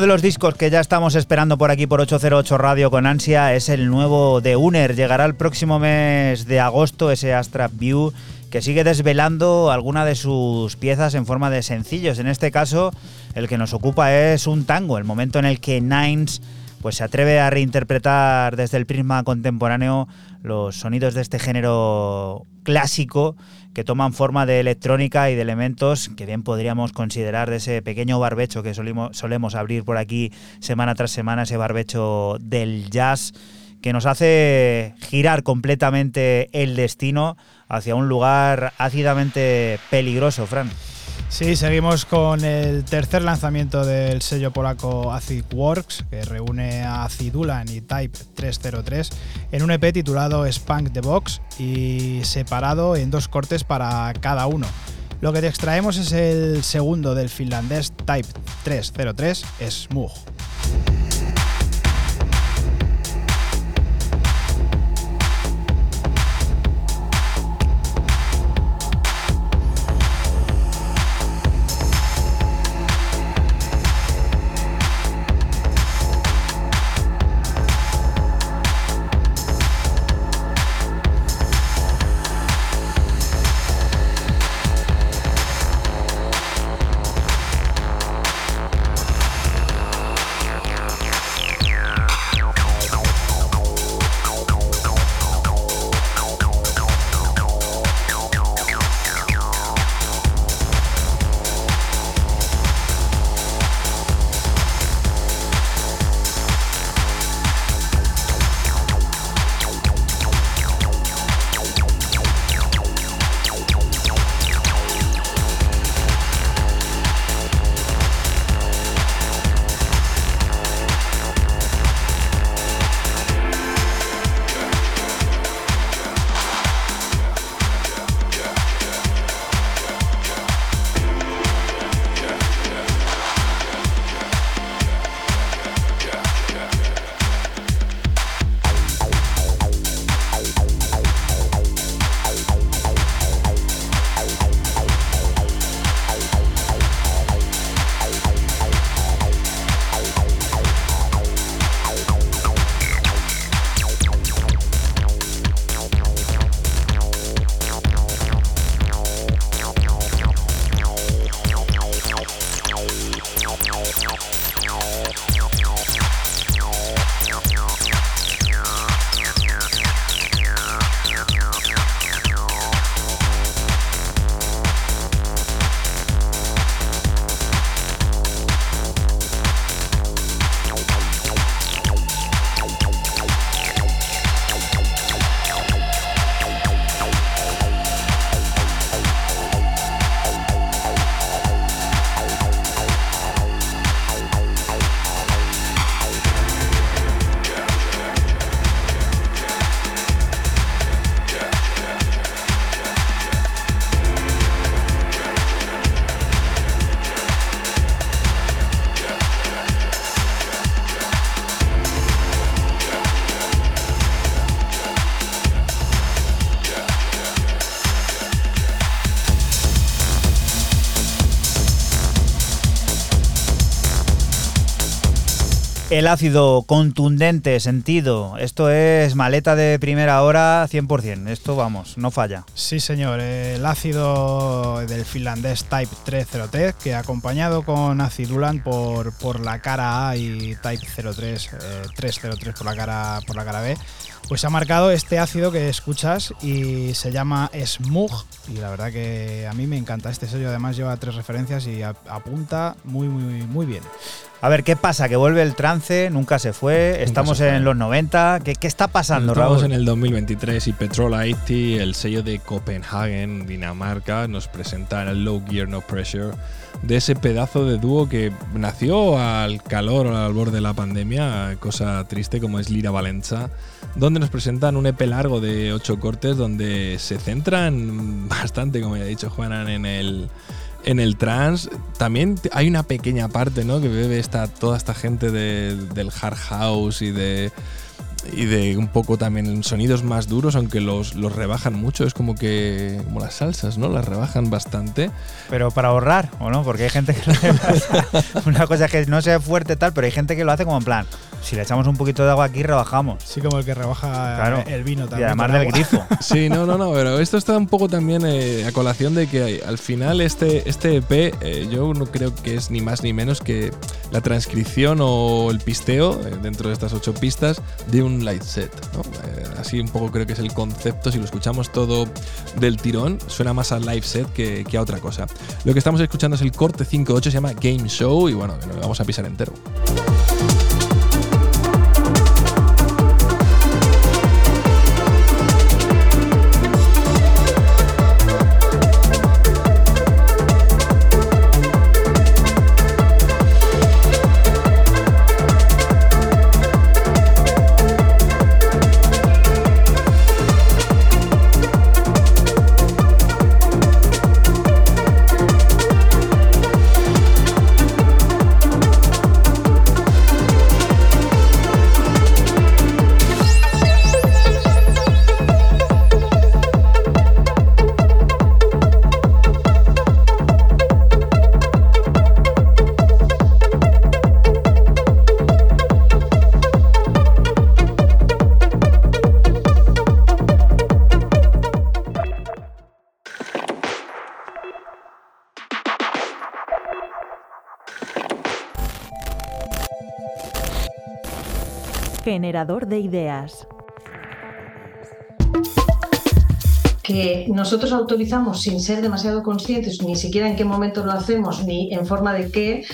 Uno de los discos que ya estamos esperando por aquí por 808 Radio con ansia es el nuevo de Uner. Llegará el próximo mes de agosto ese Astra View que sigue desvelando alguna de sus piezas en forma de sencillos. En este caso, el que nos ocupa es un tango, el momento en el que Nines pues se atreve a reinterpretar desde el prisma contemporáneo los sonidos de este género clásico que toman forma de electrónica y de elementos que bien podríamos considerar de ese pequeño barbecho que solimos- solemos abrir por aquí semana tras semana, ese barbecho del jazz que nos hace girar completamente el destino hacia un lugar ácidamente peligroso, Fran. Sí, seguimos con el tercer lanzamiento del sello polaco Acid Works, que reúne a Acidulan y Type 303 en un EP titulado Spunk the Box y separado en dos cortes para cada uno. Lo que te extraemos es el segundo del finlandés Type 303, Smooth. El ácido contundente, sentido. Esto es maleta de primera hora 100%. Esto, vamos, no falla. Sí, señor. El ácido del finlandés Type 303, que acompañado con acidulan por, por la cara A y Type 03, 303 por la cara, por la cara B, pues ha marcado este ácido que escuchas y se llama Smug. Y la verdad que a mí me encanta. Este sello además lleva tres referencias y apunta muy, muy, muy bien. A ver, ¿qué pasa? Que vuelve el trance, nunca se fue, estamos se fue. en los 90. ¿Qué, qué está pasando, Estamos Raúl? en el 2023 y Petrol IT, el sello de Copenhagen, Dinamarca, nos presenta el Low Gear No Pressure de ese pedazo de dúo que nació al calor, al borde de la pandemia, cosa triste como es Lira Valenza, donde nos presentan un EP largo de ocho cortes donde se centran bastante, como ya ha dicho Juanan, en el en el trance también hay una pequeña parte ¿no? que bebe esta, toda esta gente de- del hard house y de y de un poco también sonidos más duros, aunque los, los rebajan mucho. Es como que. como las salsas, ¿no? Las rebajan bastante. Pero para ahorrar, ¿o no? Porque hay gente que lo hace- Una cosa es que no sea fuerte tal, pero hay gente que lo hace como en plan, si le echamos un poquito de agua aquí, rebajamos. Sí, como el que rebaja Claro. el vino Y también. además con del grifo. Sí, no, no, no, pero esto está un poco también eh, a colación de que al final este, este EP, eh, yo no creo que es ni más ni menos que la transcripción o el pisteo eh, dentro de estas ocho pistas de un light set. ¿no? Eh, así un poco creo que es el concepto. Si lo escuchamos todo del tirón, suena más a live set que, que a otra cosa. Lo que estamos escuchando es el corte 5.8, se llama Game Show y bueno, lo vamos a pisar entero. Generador de ideas. que nosotros autorizamos sin ser demasiado conscientes, ni siquiera en qué momento lo hacemos, ni en forma de qué,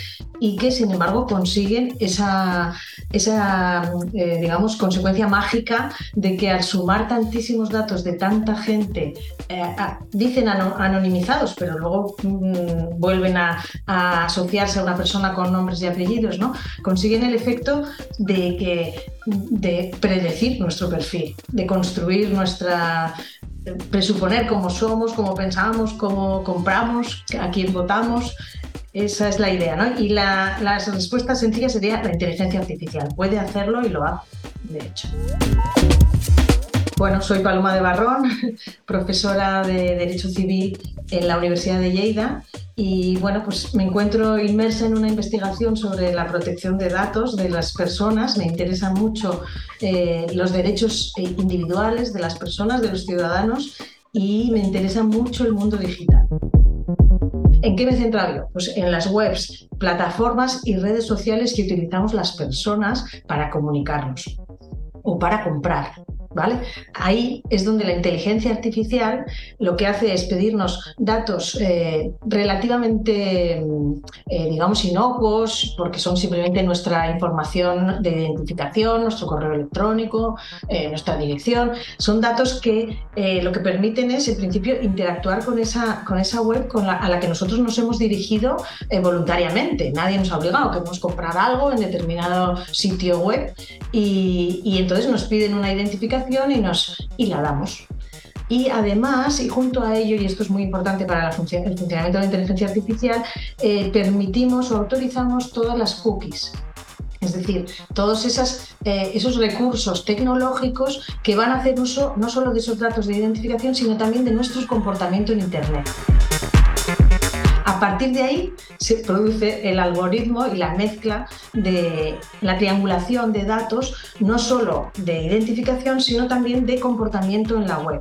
y que sin embargo consiguen esa, esa eh, digamos, consecuencia mágica de que al sumar tantísimos datos de tanta gente, eh, dicen ano- anonimizados, pero luego mm, vuelven a, a asociarse a una persona con nombres y apellidos, ¿no? consiguen el efecto de, que, de predecir nuestro perfil, de construir nuestra presuponer cómo somos, cómo pensamos, cómo compramos, a quién votamos. Esa es la idea, ¿no? Y la, respuesta sencilla sería la inteligencia artificial. Puede hacerlo y lo hace, de hecho. Bueno, soy Paloma de Barrón, profesora de Derecho Civil en la Universidad de Lleida y bueno, pues me encuentro inmersa en una investigación sobre la protección de datos de las personas. Me interesan mucho eh, los derechos eh, individuales de las personas, de los ciudadanos y me interesa mucho el mundo digital. ¿En qué me he centrado yo? Pues en las webs, plataformas y redes sociales que utilizamos las personas para comunicarnos o para comprar. Ahí es donde la inteligencia artificial lo que hace es pedirnos datos eh, relativamente, eh, digamos, inocuos, porque son simplemente nuestra información de identificación, nuestro correo electrónico, eh, nuestra dirección. Son datos que lo que permiten es, en principio, interactuar con esa, web a la que nosotros nos hemos dirigido voluntariamente. Nadie nos ha obligado, queremos comprar algo en determinado sitio web y entonces nos piden una identificación y, nos, y la damos. Y además, y junto a ello, y esto es muy importante para la función- el funcionamiento de la inteligencia artificial, eh, permitimos o autorizamos todas las cookies. Es decir, todos esas, eh, esos recursos tecnológicos que van a hacer uso no solo de esos datos de identificación, sino también de nuestro comportamiento en Internet. A partir de ahí se produce el algoritmo y la mezcla de la triangulación de datos, no solo de identificación, sino también de comportamiento en la web.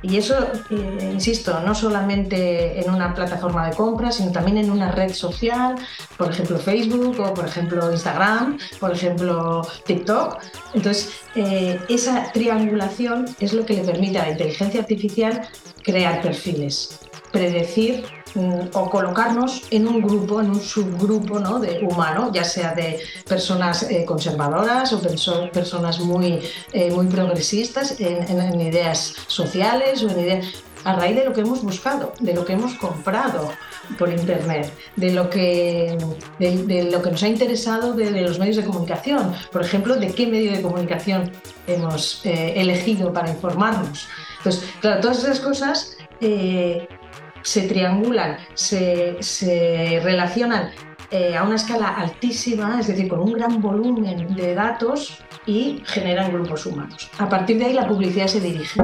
Y eso, eh, insisto, no solamente en una plataforma de compras, sino también en una red social, por ejemplo Facebook o por ejemplo Instagram, por ejemplo TikTok. Entonces, eh, esa triangulación es lo que le permite a la inteligencia artificial crear perfiles, predecir o colocarnos en un grupo, en un subgrupo ¿no? de humano, ya sea de personas eh, conservadoras o perso- personas muy, eh, muy progresistas en, ideas sociales o en ideas a raíz de lo que hemos buscado, de lo que hemos comprado por internet, de lo que, de, lo que nos ha interesado de, los medios de comunicación. Por ejemplo, de qué medio de comunicación hemos eh, elegido para informarnos. Entonces, claro, todas esas cosas se triangulan, se, se relacionan eh, a una escala altísima, es decir, con un gran volumen de datos y generan grupos humanos. A partir de ahí la publicidad se dirige.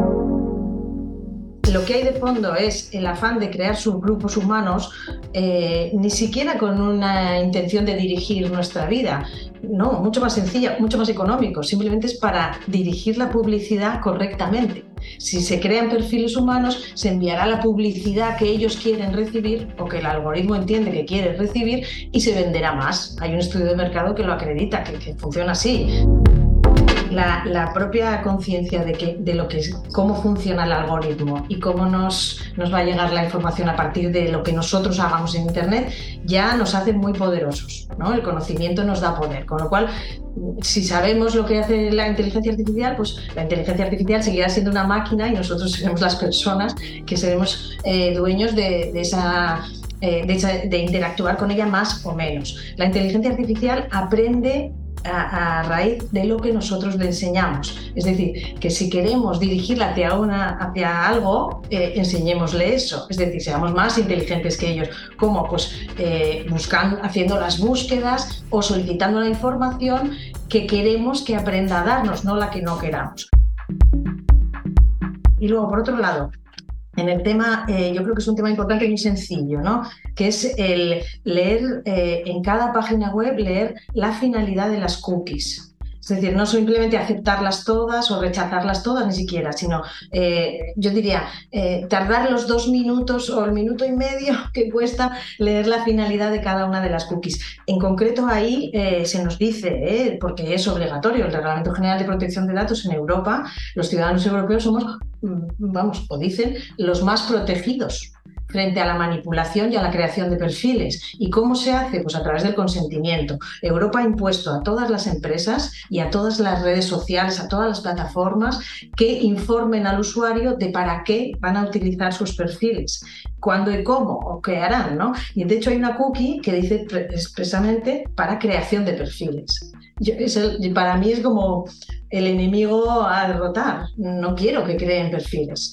Lo que hay de fondo es el afán de crear subgrupos humanos, eh, ni siquiera con una intención de dirigir nuestra vida, no, mucho más sencilla, mucho más económico, simplemente es para dirigir la publicidad correctamente. Si se crean perfiles humanos, se enviará la publicidad que ellos quieren recibir o que el algoritmo entiende que quiere recibir y se venderá más. Hay un estudio de mercado que lo acredita, que, que funciona así. La, la propia conciencia de, que, de lo que es, cómo funciona el algoritmo y cómo nos, nos va a llegar la información a partir de lo que nosotros hagamos en Internet ya nos hace muy poderosos. ¿no? El conocimiento nos da poder, con lo cual si sabemos lo que hace la inteligencia artificial, pues la inteligencia artificial seguirá siendo una máquina y nosotros seremos las personas que seremos eh, dueños de, de esa eh, de, esa, de, interactuar con ella más o menos. La inteligencia artificial aprende a, raíz de lo que nosotros le enseñamos. Es decir, que si queremos dirigirla hacia, hacia algo, eh, enseñémosle eso. Es decir, seamos más inteligentes que ellos. ¿Cómo? Pues eh, buscando, haciendo las búsquedas o solicitando la información que queremos que aprenda a darnos, no la que no queramos. Y luego, por otro lado, en el tema, eh, yo creo que es un tema importante y muy sencillo, ¿no? Que es el leer eh, en cada página web, leer la finalidad de las cookies. Es decir, no simplemente aceptarlas todas o rechazarlas todas ni siquiera, sino eh, yo diría, eh, tardar los dos minutos o el minuto y medio que cuesta leer la finalidad de cada una de las cookies. En concreto ahí eh, se nos dice, porque es obligatorio, el Reglamento General de Protección de Datos en Europa, los ciudadanos europeos somos, mm, vamos, o dicen, los más protegidos frente a la manipulación y a la creación de perfiles. ¿Y cómo se hace? Pues a través del consentimiento. Europa ha impuesto a todas las empresas y a todas las redes sociales, a todas las plataformas, que informen al usuario de para qué van a utilizar sus perfiles, cuándo y cómo, o qué harán. ¿no? Y de hecho hay una cookie que dice expresamente para creación de perfiles. para mí es como el enemigo a derrotar. No quiero que creen perfiles.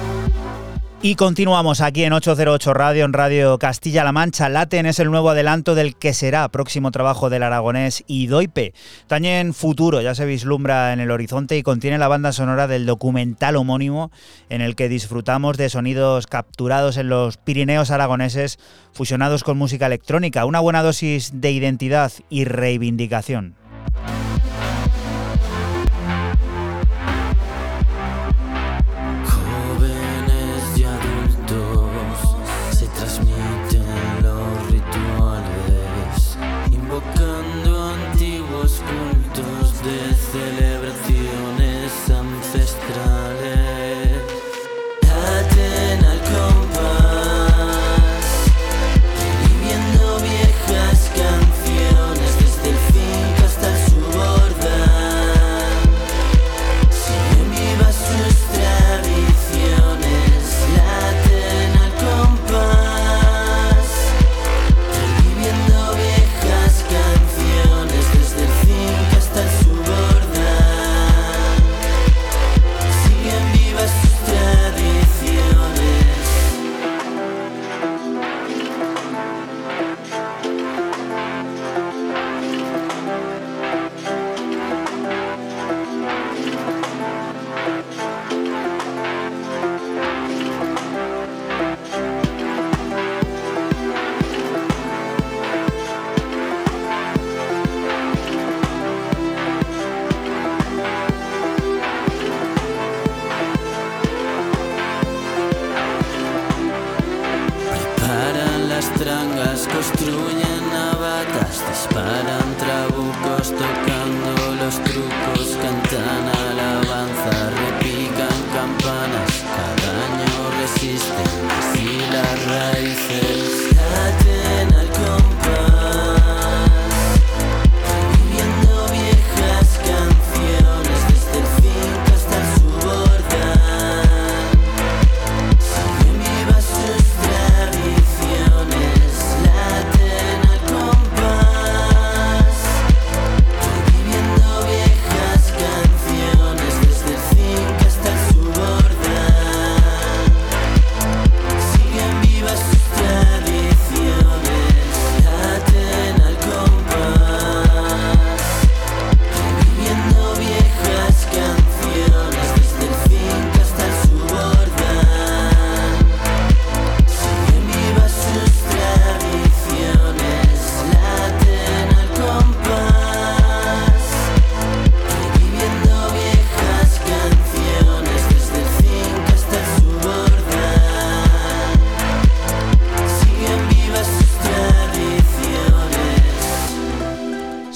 Y continuamos aquí en 808 Radio, en Radio Castilla-La Mancha. Laten es el nuevo adelanto del que será próximo trabajo del aragonés Idoipe. También futuro ya se vislumbra en el horizonte y contiene la banda sonora del documental homónimo en el que disfrutamos de sonidos capturados en los Pirineos aragoneses fusionados con música electrónica. Una buena dosis de identidad y reivindicación.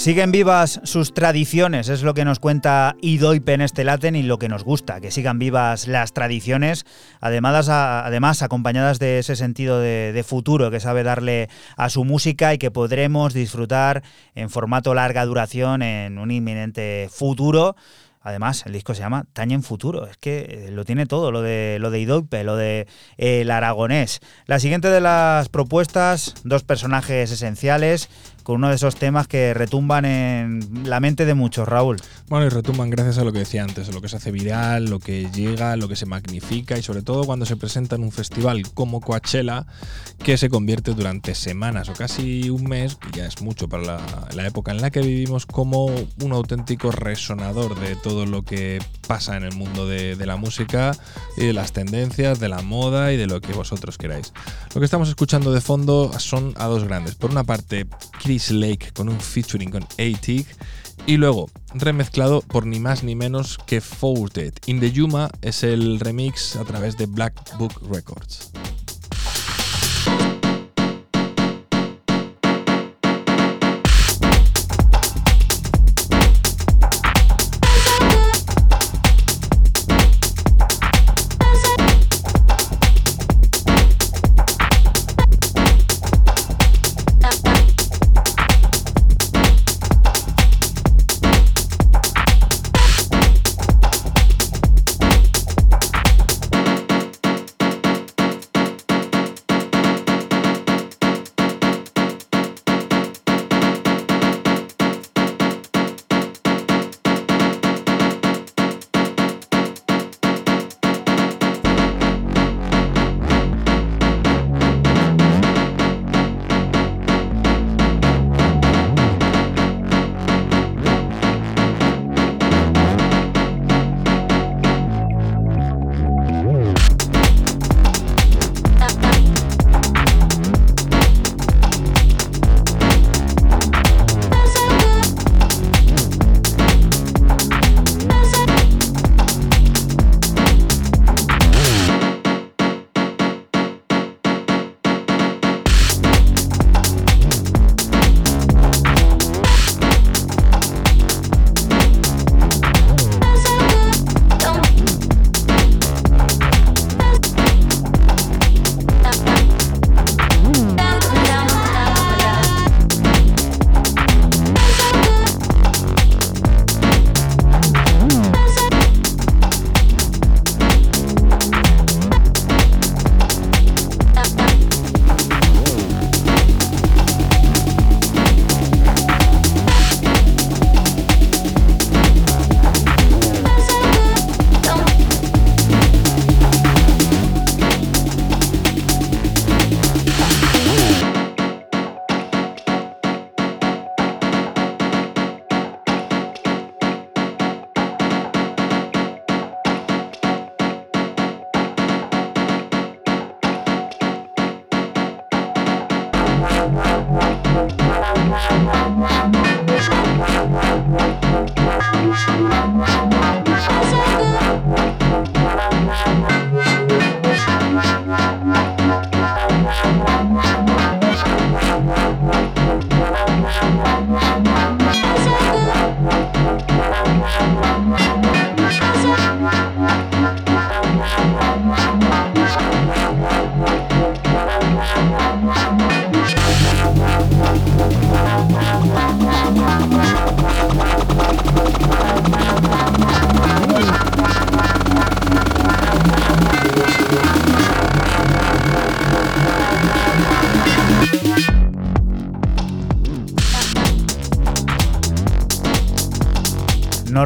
Siguen vivas sus tradiciones, es lo que nos cuenta Idoipe en este Laten y lo que nos gusta, que sigan vivas las tradiciones, además, acompañadas de ese sentido de, futuro que sabe darle a su música y que podremos disfrutar en formato larga duración en un inminente futuro. Además, el disco se llama Tañen Futuro. Es que eh, lo tiene todo, lo de lo de lo de el aragonés. La siguiente de las propuestas, dos personajes esenciales con uno de esos temas que retumban en la mente de muchos, Raúl. Bueno, y retumban gracias a lo que decía antes, a lo que se hace viral, lo que llega, lo que se magnifica y sobre todo cuando se presenta en un festival como Coachella, que se convierte durante semanas o casi un mes, que ya es mucho para la, época en la que vivimos, como un auténtico resonador de todo lo que pasa en el mundo de, de la música y de las tendencias, de la moda y de lo que vosotros queráis. Lo que estamos escuchando de fondo son a dos grandes. Por una parte, Chris Lake con un featuring con A-Tig y luego remezclado por ni más ni menos que Folded. In the Yuma es el remix a través de Black Book Records.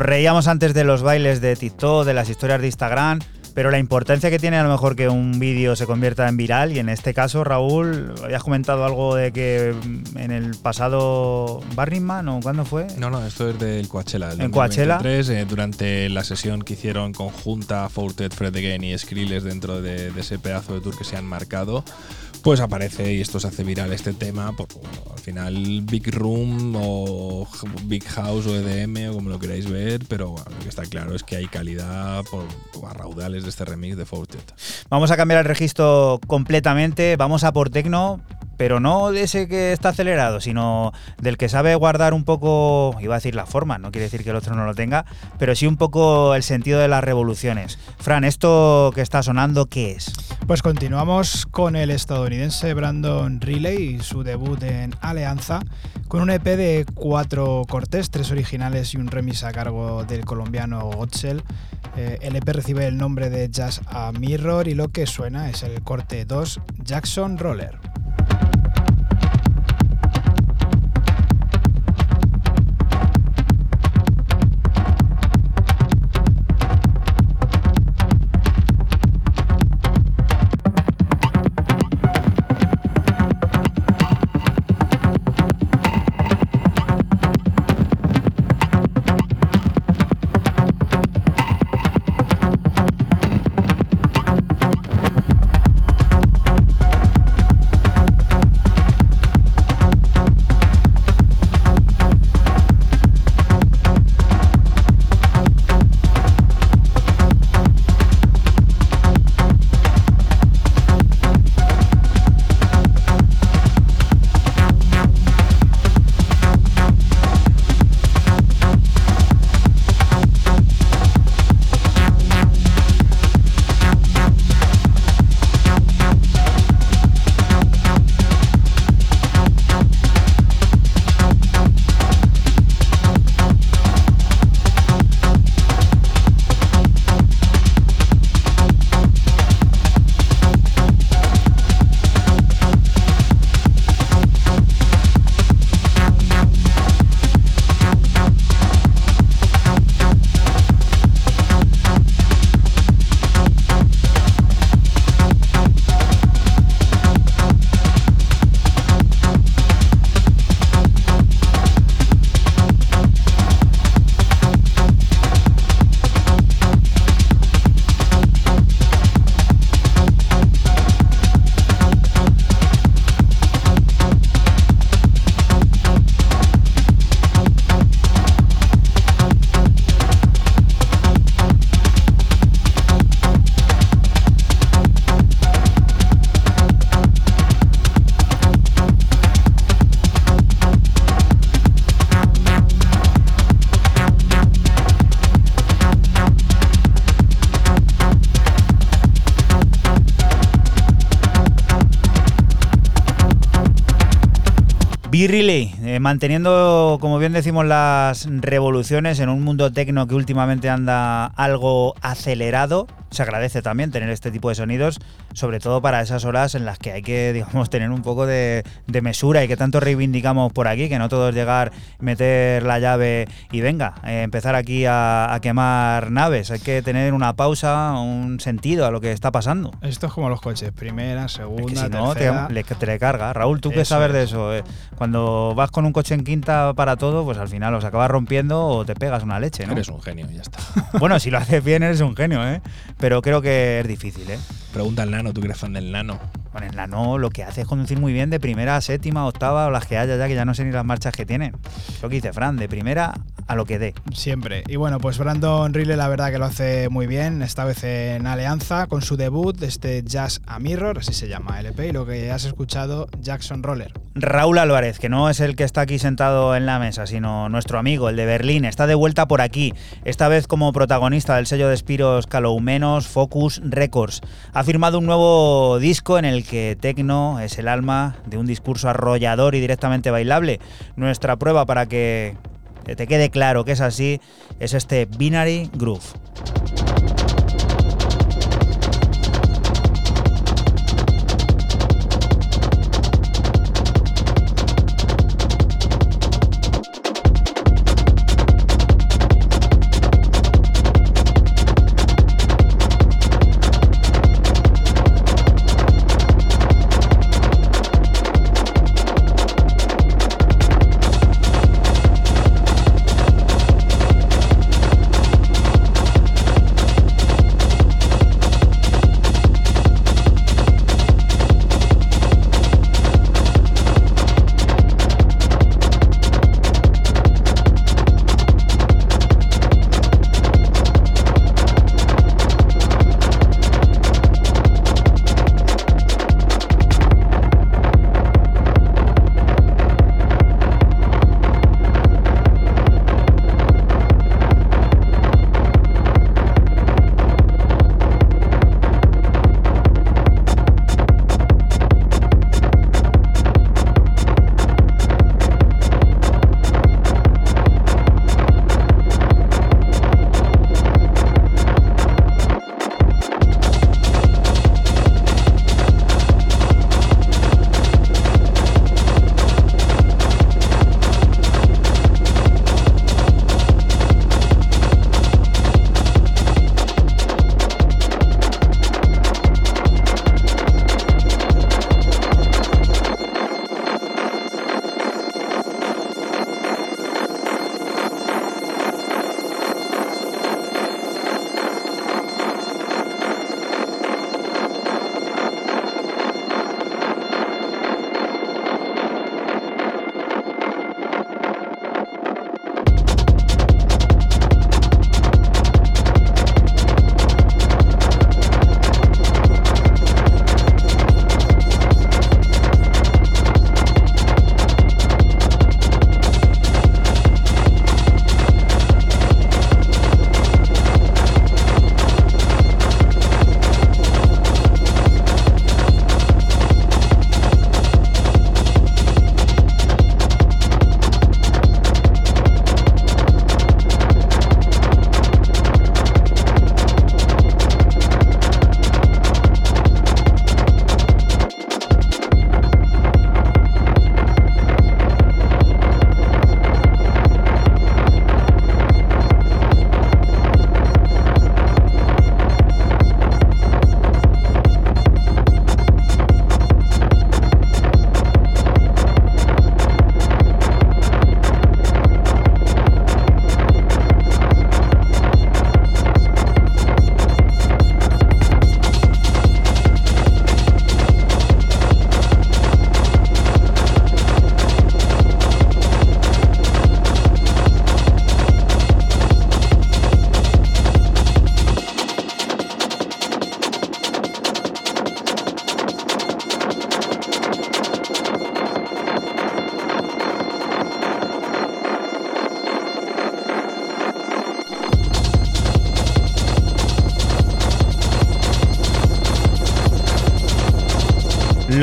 Reíamos antes de los bailes de TikTok, de las historias de Instagram, pero la importancia que tiene a lo mejor que un vídeo se convierta en viral y en este caso, Raúl, habías comentado algo de que en el pasado Burning Man o cuándo fue? No, no, esto es del Coachella. del ¿En Coachella? 2023, eh, durante la sesión que hicieron conjunta Fortet, Fred Again y Skrillex dentro de, de ese pedazo de tour que se han marcado, pues aparece y esto se hace viral este tema. Porque, bueno, al final, Big Room o Big House o EDM o como lo queráis ver, pero bueno, lo que está claro es que hay calidad por, a raudales de este remix de Fortet. Vamos a cambiar el registro completamente, vamos a por tecno, pero no de ese que está acelerado, sino del que sabe guardar un poco, iba a decir la forma, no quiere decir que el otro no lo tenga, pero sí un poco el sentido de las revoluciones. Fran, ¿esto que está sonando qué es? Pues continuamos con el estadounidense Brandon Riley y su debut en Alianza, con un EP de cuatro cortes, tres originales y un remix a cargo del colombiano Gotzel. Eh, el EP recibe el nombre de Jazz a Mirror y lo que suena es el corte 2 Jackson Roller. Eh, manteniendo, como bien decimos, las revoluciones en un mundo tecno que últimamente anda algo acelerado. Se agradece también tener este tipo de sonidos, sobre todo para esas horas en las que hay que, digamos, tener un poco de, de mesura y que tanto reivindicamos por aquí, que no todo es llegar, meter la llave y venga, eh, empezar aquí a, a quemar naves. Hay que tener una pausa, un sentido a lo que está pasando. Esto es como los coches, primera, Es que segunda, si no, te, tercera. le, te le carga. Raúl, ¿tú qué sabes de es. eso? eh? Cuando vas con un coche en quinta para todo, pues al final los acabas rompiendo o te pegas una leche, ¿no? Eres un genio, ya está. Bueno, si lo haces bien eres un genio, ¿eh? Pero creo que es difícil, ¿eh? Pregunta al nano, ¿tú que eres fan del nano? Bueno, en la no lo que hace es conducir muy bien de primera a séptima, octava o las que haya ya, que ya no sé ni las marchas que tienen. Lo que dice Fran, de primera a lo que dé. Siempre. Y bueno, pues Brandon Riley la verdad que lo hace muy bien, esta vez en Alianza, con su debut, este Jazz a Mirror, así se llama LP, y lo que has escuchado, Jackson Roller. Raúl Álvarez, que no es el que está aquí sentado en la mesa, sino nuestro amigo, el de Berlín, está de vuelta por aquí, esta vez como protagonista del sello de Spiros Caloumenos Focus Records. Ha firmado un nuevo disco en el que Tecno es el alma de un discurso arrollador y directamente bailable. Nuestra prueba para que te quede claro que es así es este Binary Groove.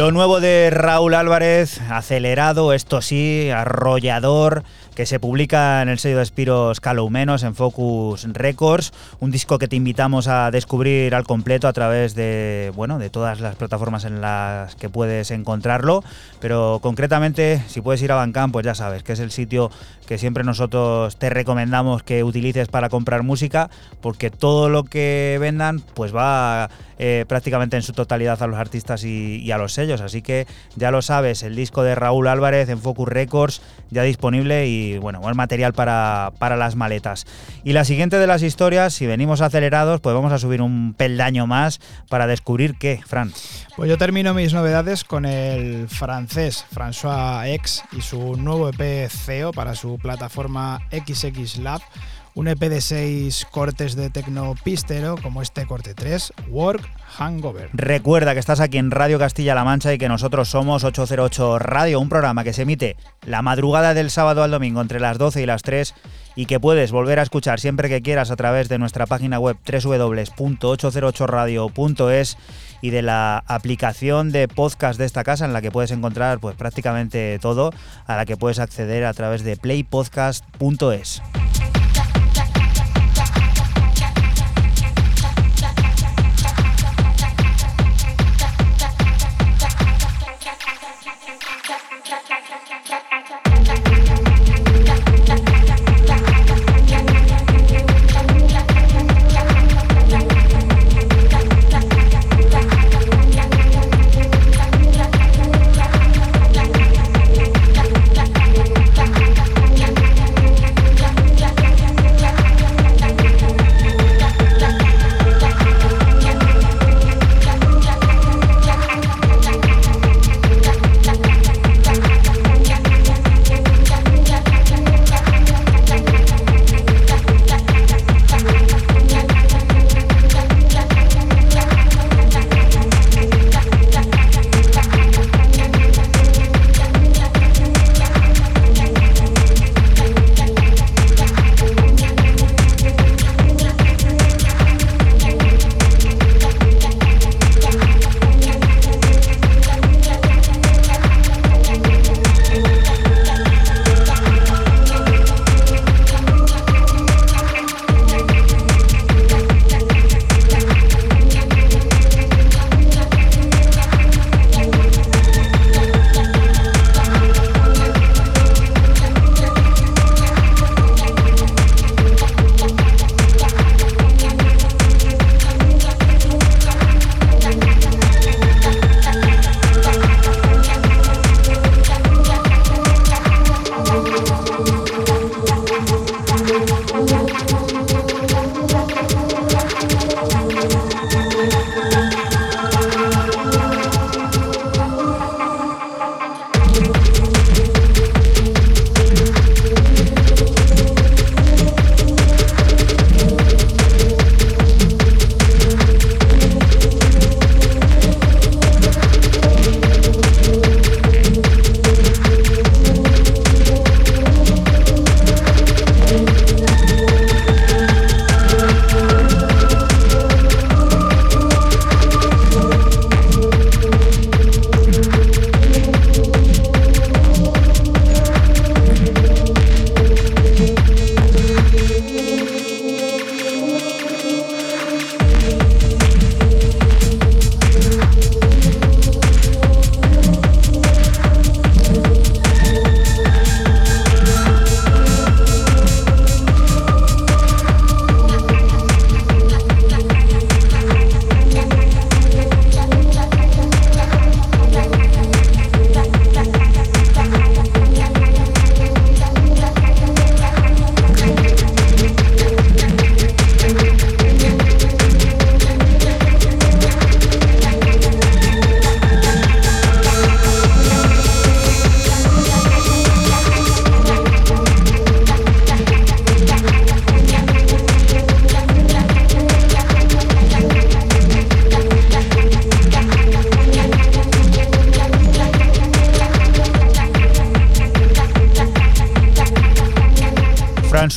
Lo nuevo de Raúl Álvarez, acelerado, esto sí, arrollador, que se publica en el sello de Spiros Calo Menos en Focus Records, un disco que te invitamos a descubrir al completo a través de, bueno, de todas las plataformas en las que puedes encontrarlo, pero concretamente si puedes ir a Bandcamp, pues ya sabes que es el sitio que siempre nosotros te recomendamos que utilices para comprar música, porque todo lo que vendan pues va eh, prácticamente en su totalidad a los artistas y, y a los sellos, así que ya lo sabes, el disco de Raúl Álvarez en Focus Records ya disponible y bueno, buen material para, para, las maletas. Y la siguiente de las historias, si venimos acelerados, pues vamos a subir un peldaño más para descubrir qué, Fran. Pues yo termino mis novedades con el francés François X y su nuevo EP CEO para su plataforma XX Lab un EP de seis cortes de tecno pístero, como este corte 3, Work Hangover. Recuerda que estás aquí en Radio Castilla-La Mancha y que nosotros somos 808 Radio, un programa que se emite la madrugada del sábado al domingo entre las 12 y las 3 y que puedes volver a escuchar siempre que quieras a través de nuestra página web www.808radio.es y de la aplicación de podcast de esta casa en la que puedes encontrar pues prácticamente todo, a la que puedes acceder a través de playpodcast.es.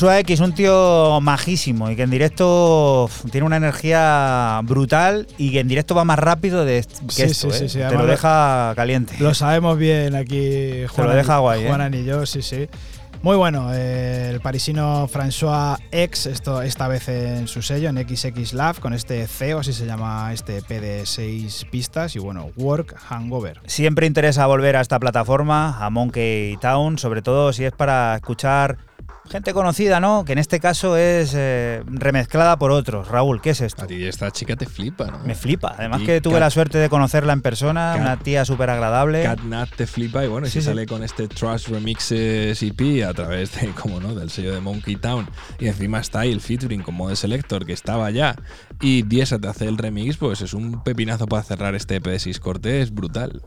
François X, un tío majísimo y que en directo tiene una energía brutal y que en directo va más rápido de, que Sí, esto, sí, ¿eh? sí, Te lo deja caliente. Lo sabemos bien aquí, Te lo deja guay, ¿eh? Juanan y yo, sí, sí. Muy bueno, eh, el parisino François X, esto, esta vez en su sello, en XX Love, con este CEO, así se llama este EP de seis pistas, y bueno, Work Hangover. Siempre interesa volver a esta plataforma, a Monkey Town, sobre todo si es para escuchar gente conocida, ¿no? Que en este caso es eh, remezclada por otros. Raúl, ¿qué es esto? A ti esta chica te flipa, ¿no? Me flipa. Además Y que tuve la suerte de conocerla en persona, una tía súper agradable. Catnat te flipa y bueno, y Sí, se sí. sale con este Trust Remixes EP a través de, como no, del sello de Monkey Town y encima está ahí el featuring con Mode Selector que estaba ya y Diesa te hace el remix, pues es un pepinazo para cerrar este EP de 6 cortes brutal.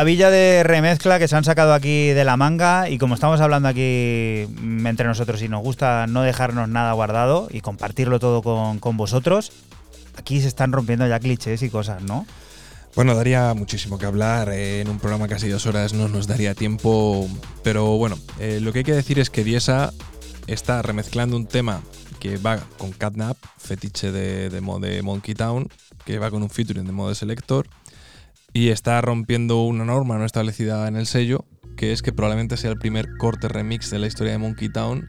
Maravilla de remezcla que se han sacado aquí de la manga y como estamos hablando aquí entre nosotros y nos gusta no dejarnos nada guardado y compartirlo todo con, vosotros, aquí se están rompiendo ya clichés y cosas, ¿no? Bueno, daría muchísimo que hablar. eh, en un programa casi dos horas no nos daría tiempo. Pero bueno, eh, lo que hay que decir es que Diesa está remezclando un tema que va con Catnap, fetiche de, de, de Monkey Town, que va con un featuring de modo selector. Y está rompiendo una norma no establecida en el sello, que es que probablemente sea el primer corte remix de la historia de Monkey Town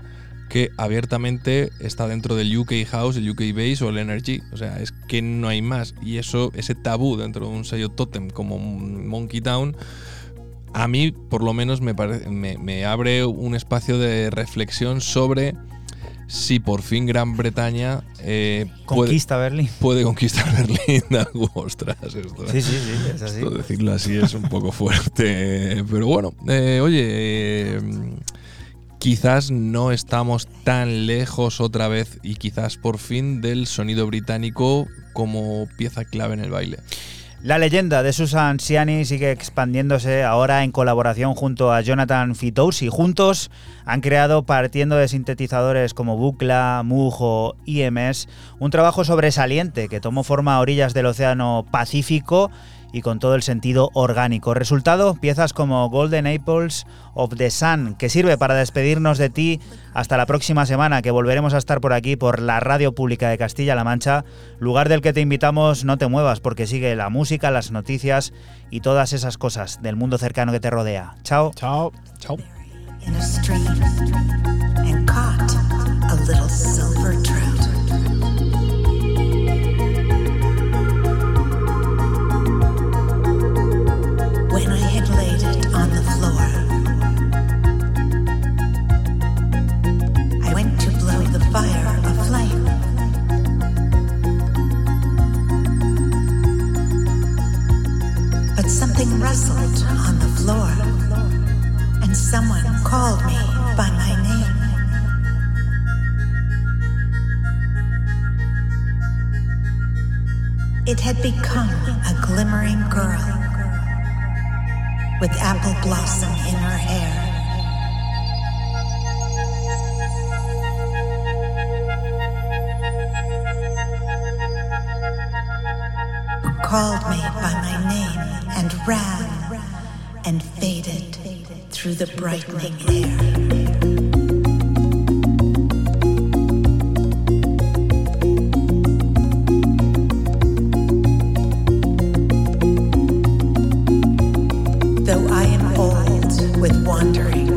que abiertamente está dentro del UK House, el UK Bass o el Energy. O sea, es que no hay más. Y eso, ese tabú dentro de un sello totem como Monkey Town, a mí por lo menos me, me abre un espacio de reflexión sobre si por fin Gran Bretaña eh, puede, Conquista Berlín. puede conquistar Berlín. Ostras, esto, Sí, sí, sí, es así. esto decirlo así es un poco fuerte. Pero bueno, eh, oye, eh, quizás no estamos tan lejos otra vez y quizás por fin del sonido británico como pieza clave en el baile. La leyenda de Susan Ciani sigue expandiéndose ahora en colaboración junto a Jonathan Fitous y juntos han creado, partiendo de sintetizadores como Bucla, Moog o IMS, un trabajo sobresaliente que tomó forma a orillas del Océano Pacífico y con todo el sentido orgánico. Resultado, piezas como Golden Apples of the Sun, que sirve para despedirnos de ti hasta la próxima semana, que volveremos a estar por aquí, por la Radio Pública de Castilla-La Mancha, lugar del que te invitamos, no te muevas, porque sigue la música, las noticias y todas esas cosas del mundo cercano que te rodea. Chao. Chao. Chao. in a stream and caught a little silver someone called me by my name. It had become a glimmering girl with apple blossom in her hair. Called me by my name and ran and faded through the brightening air. Though I am old with wandering,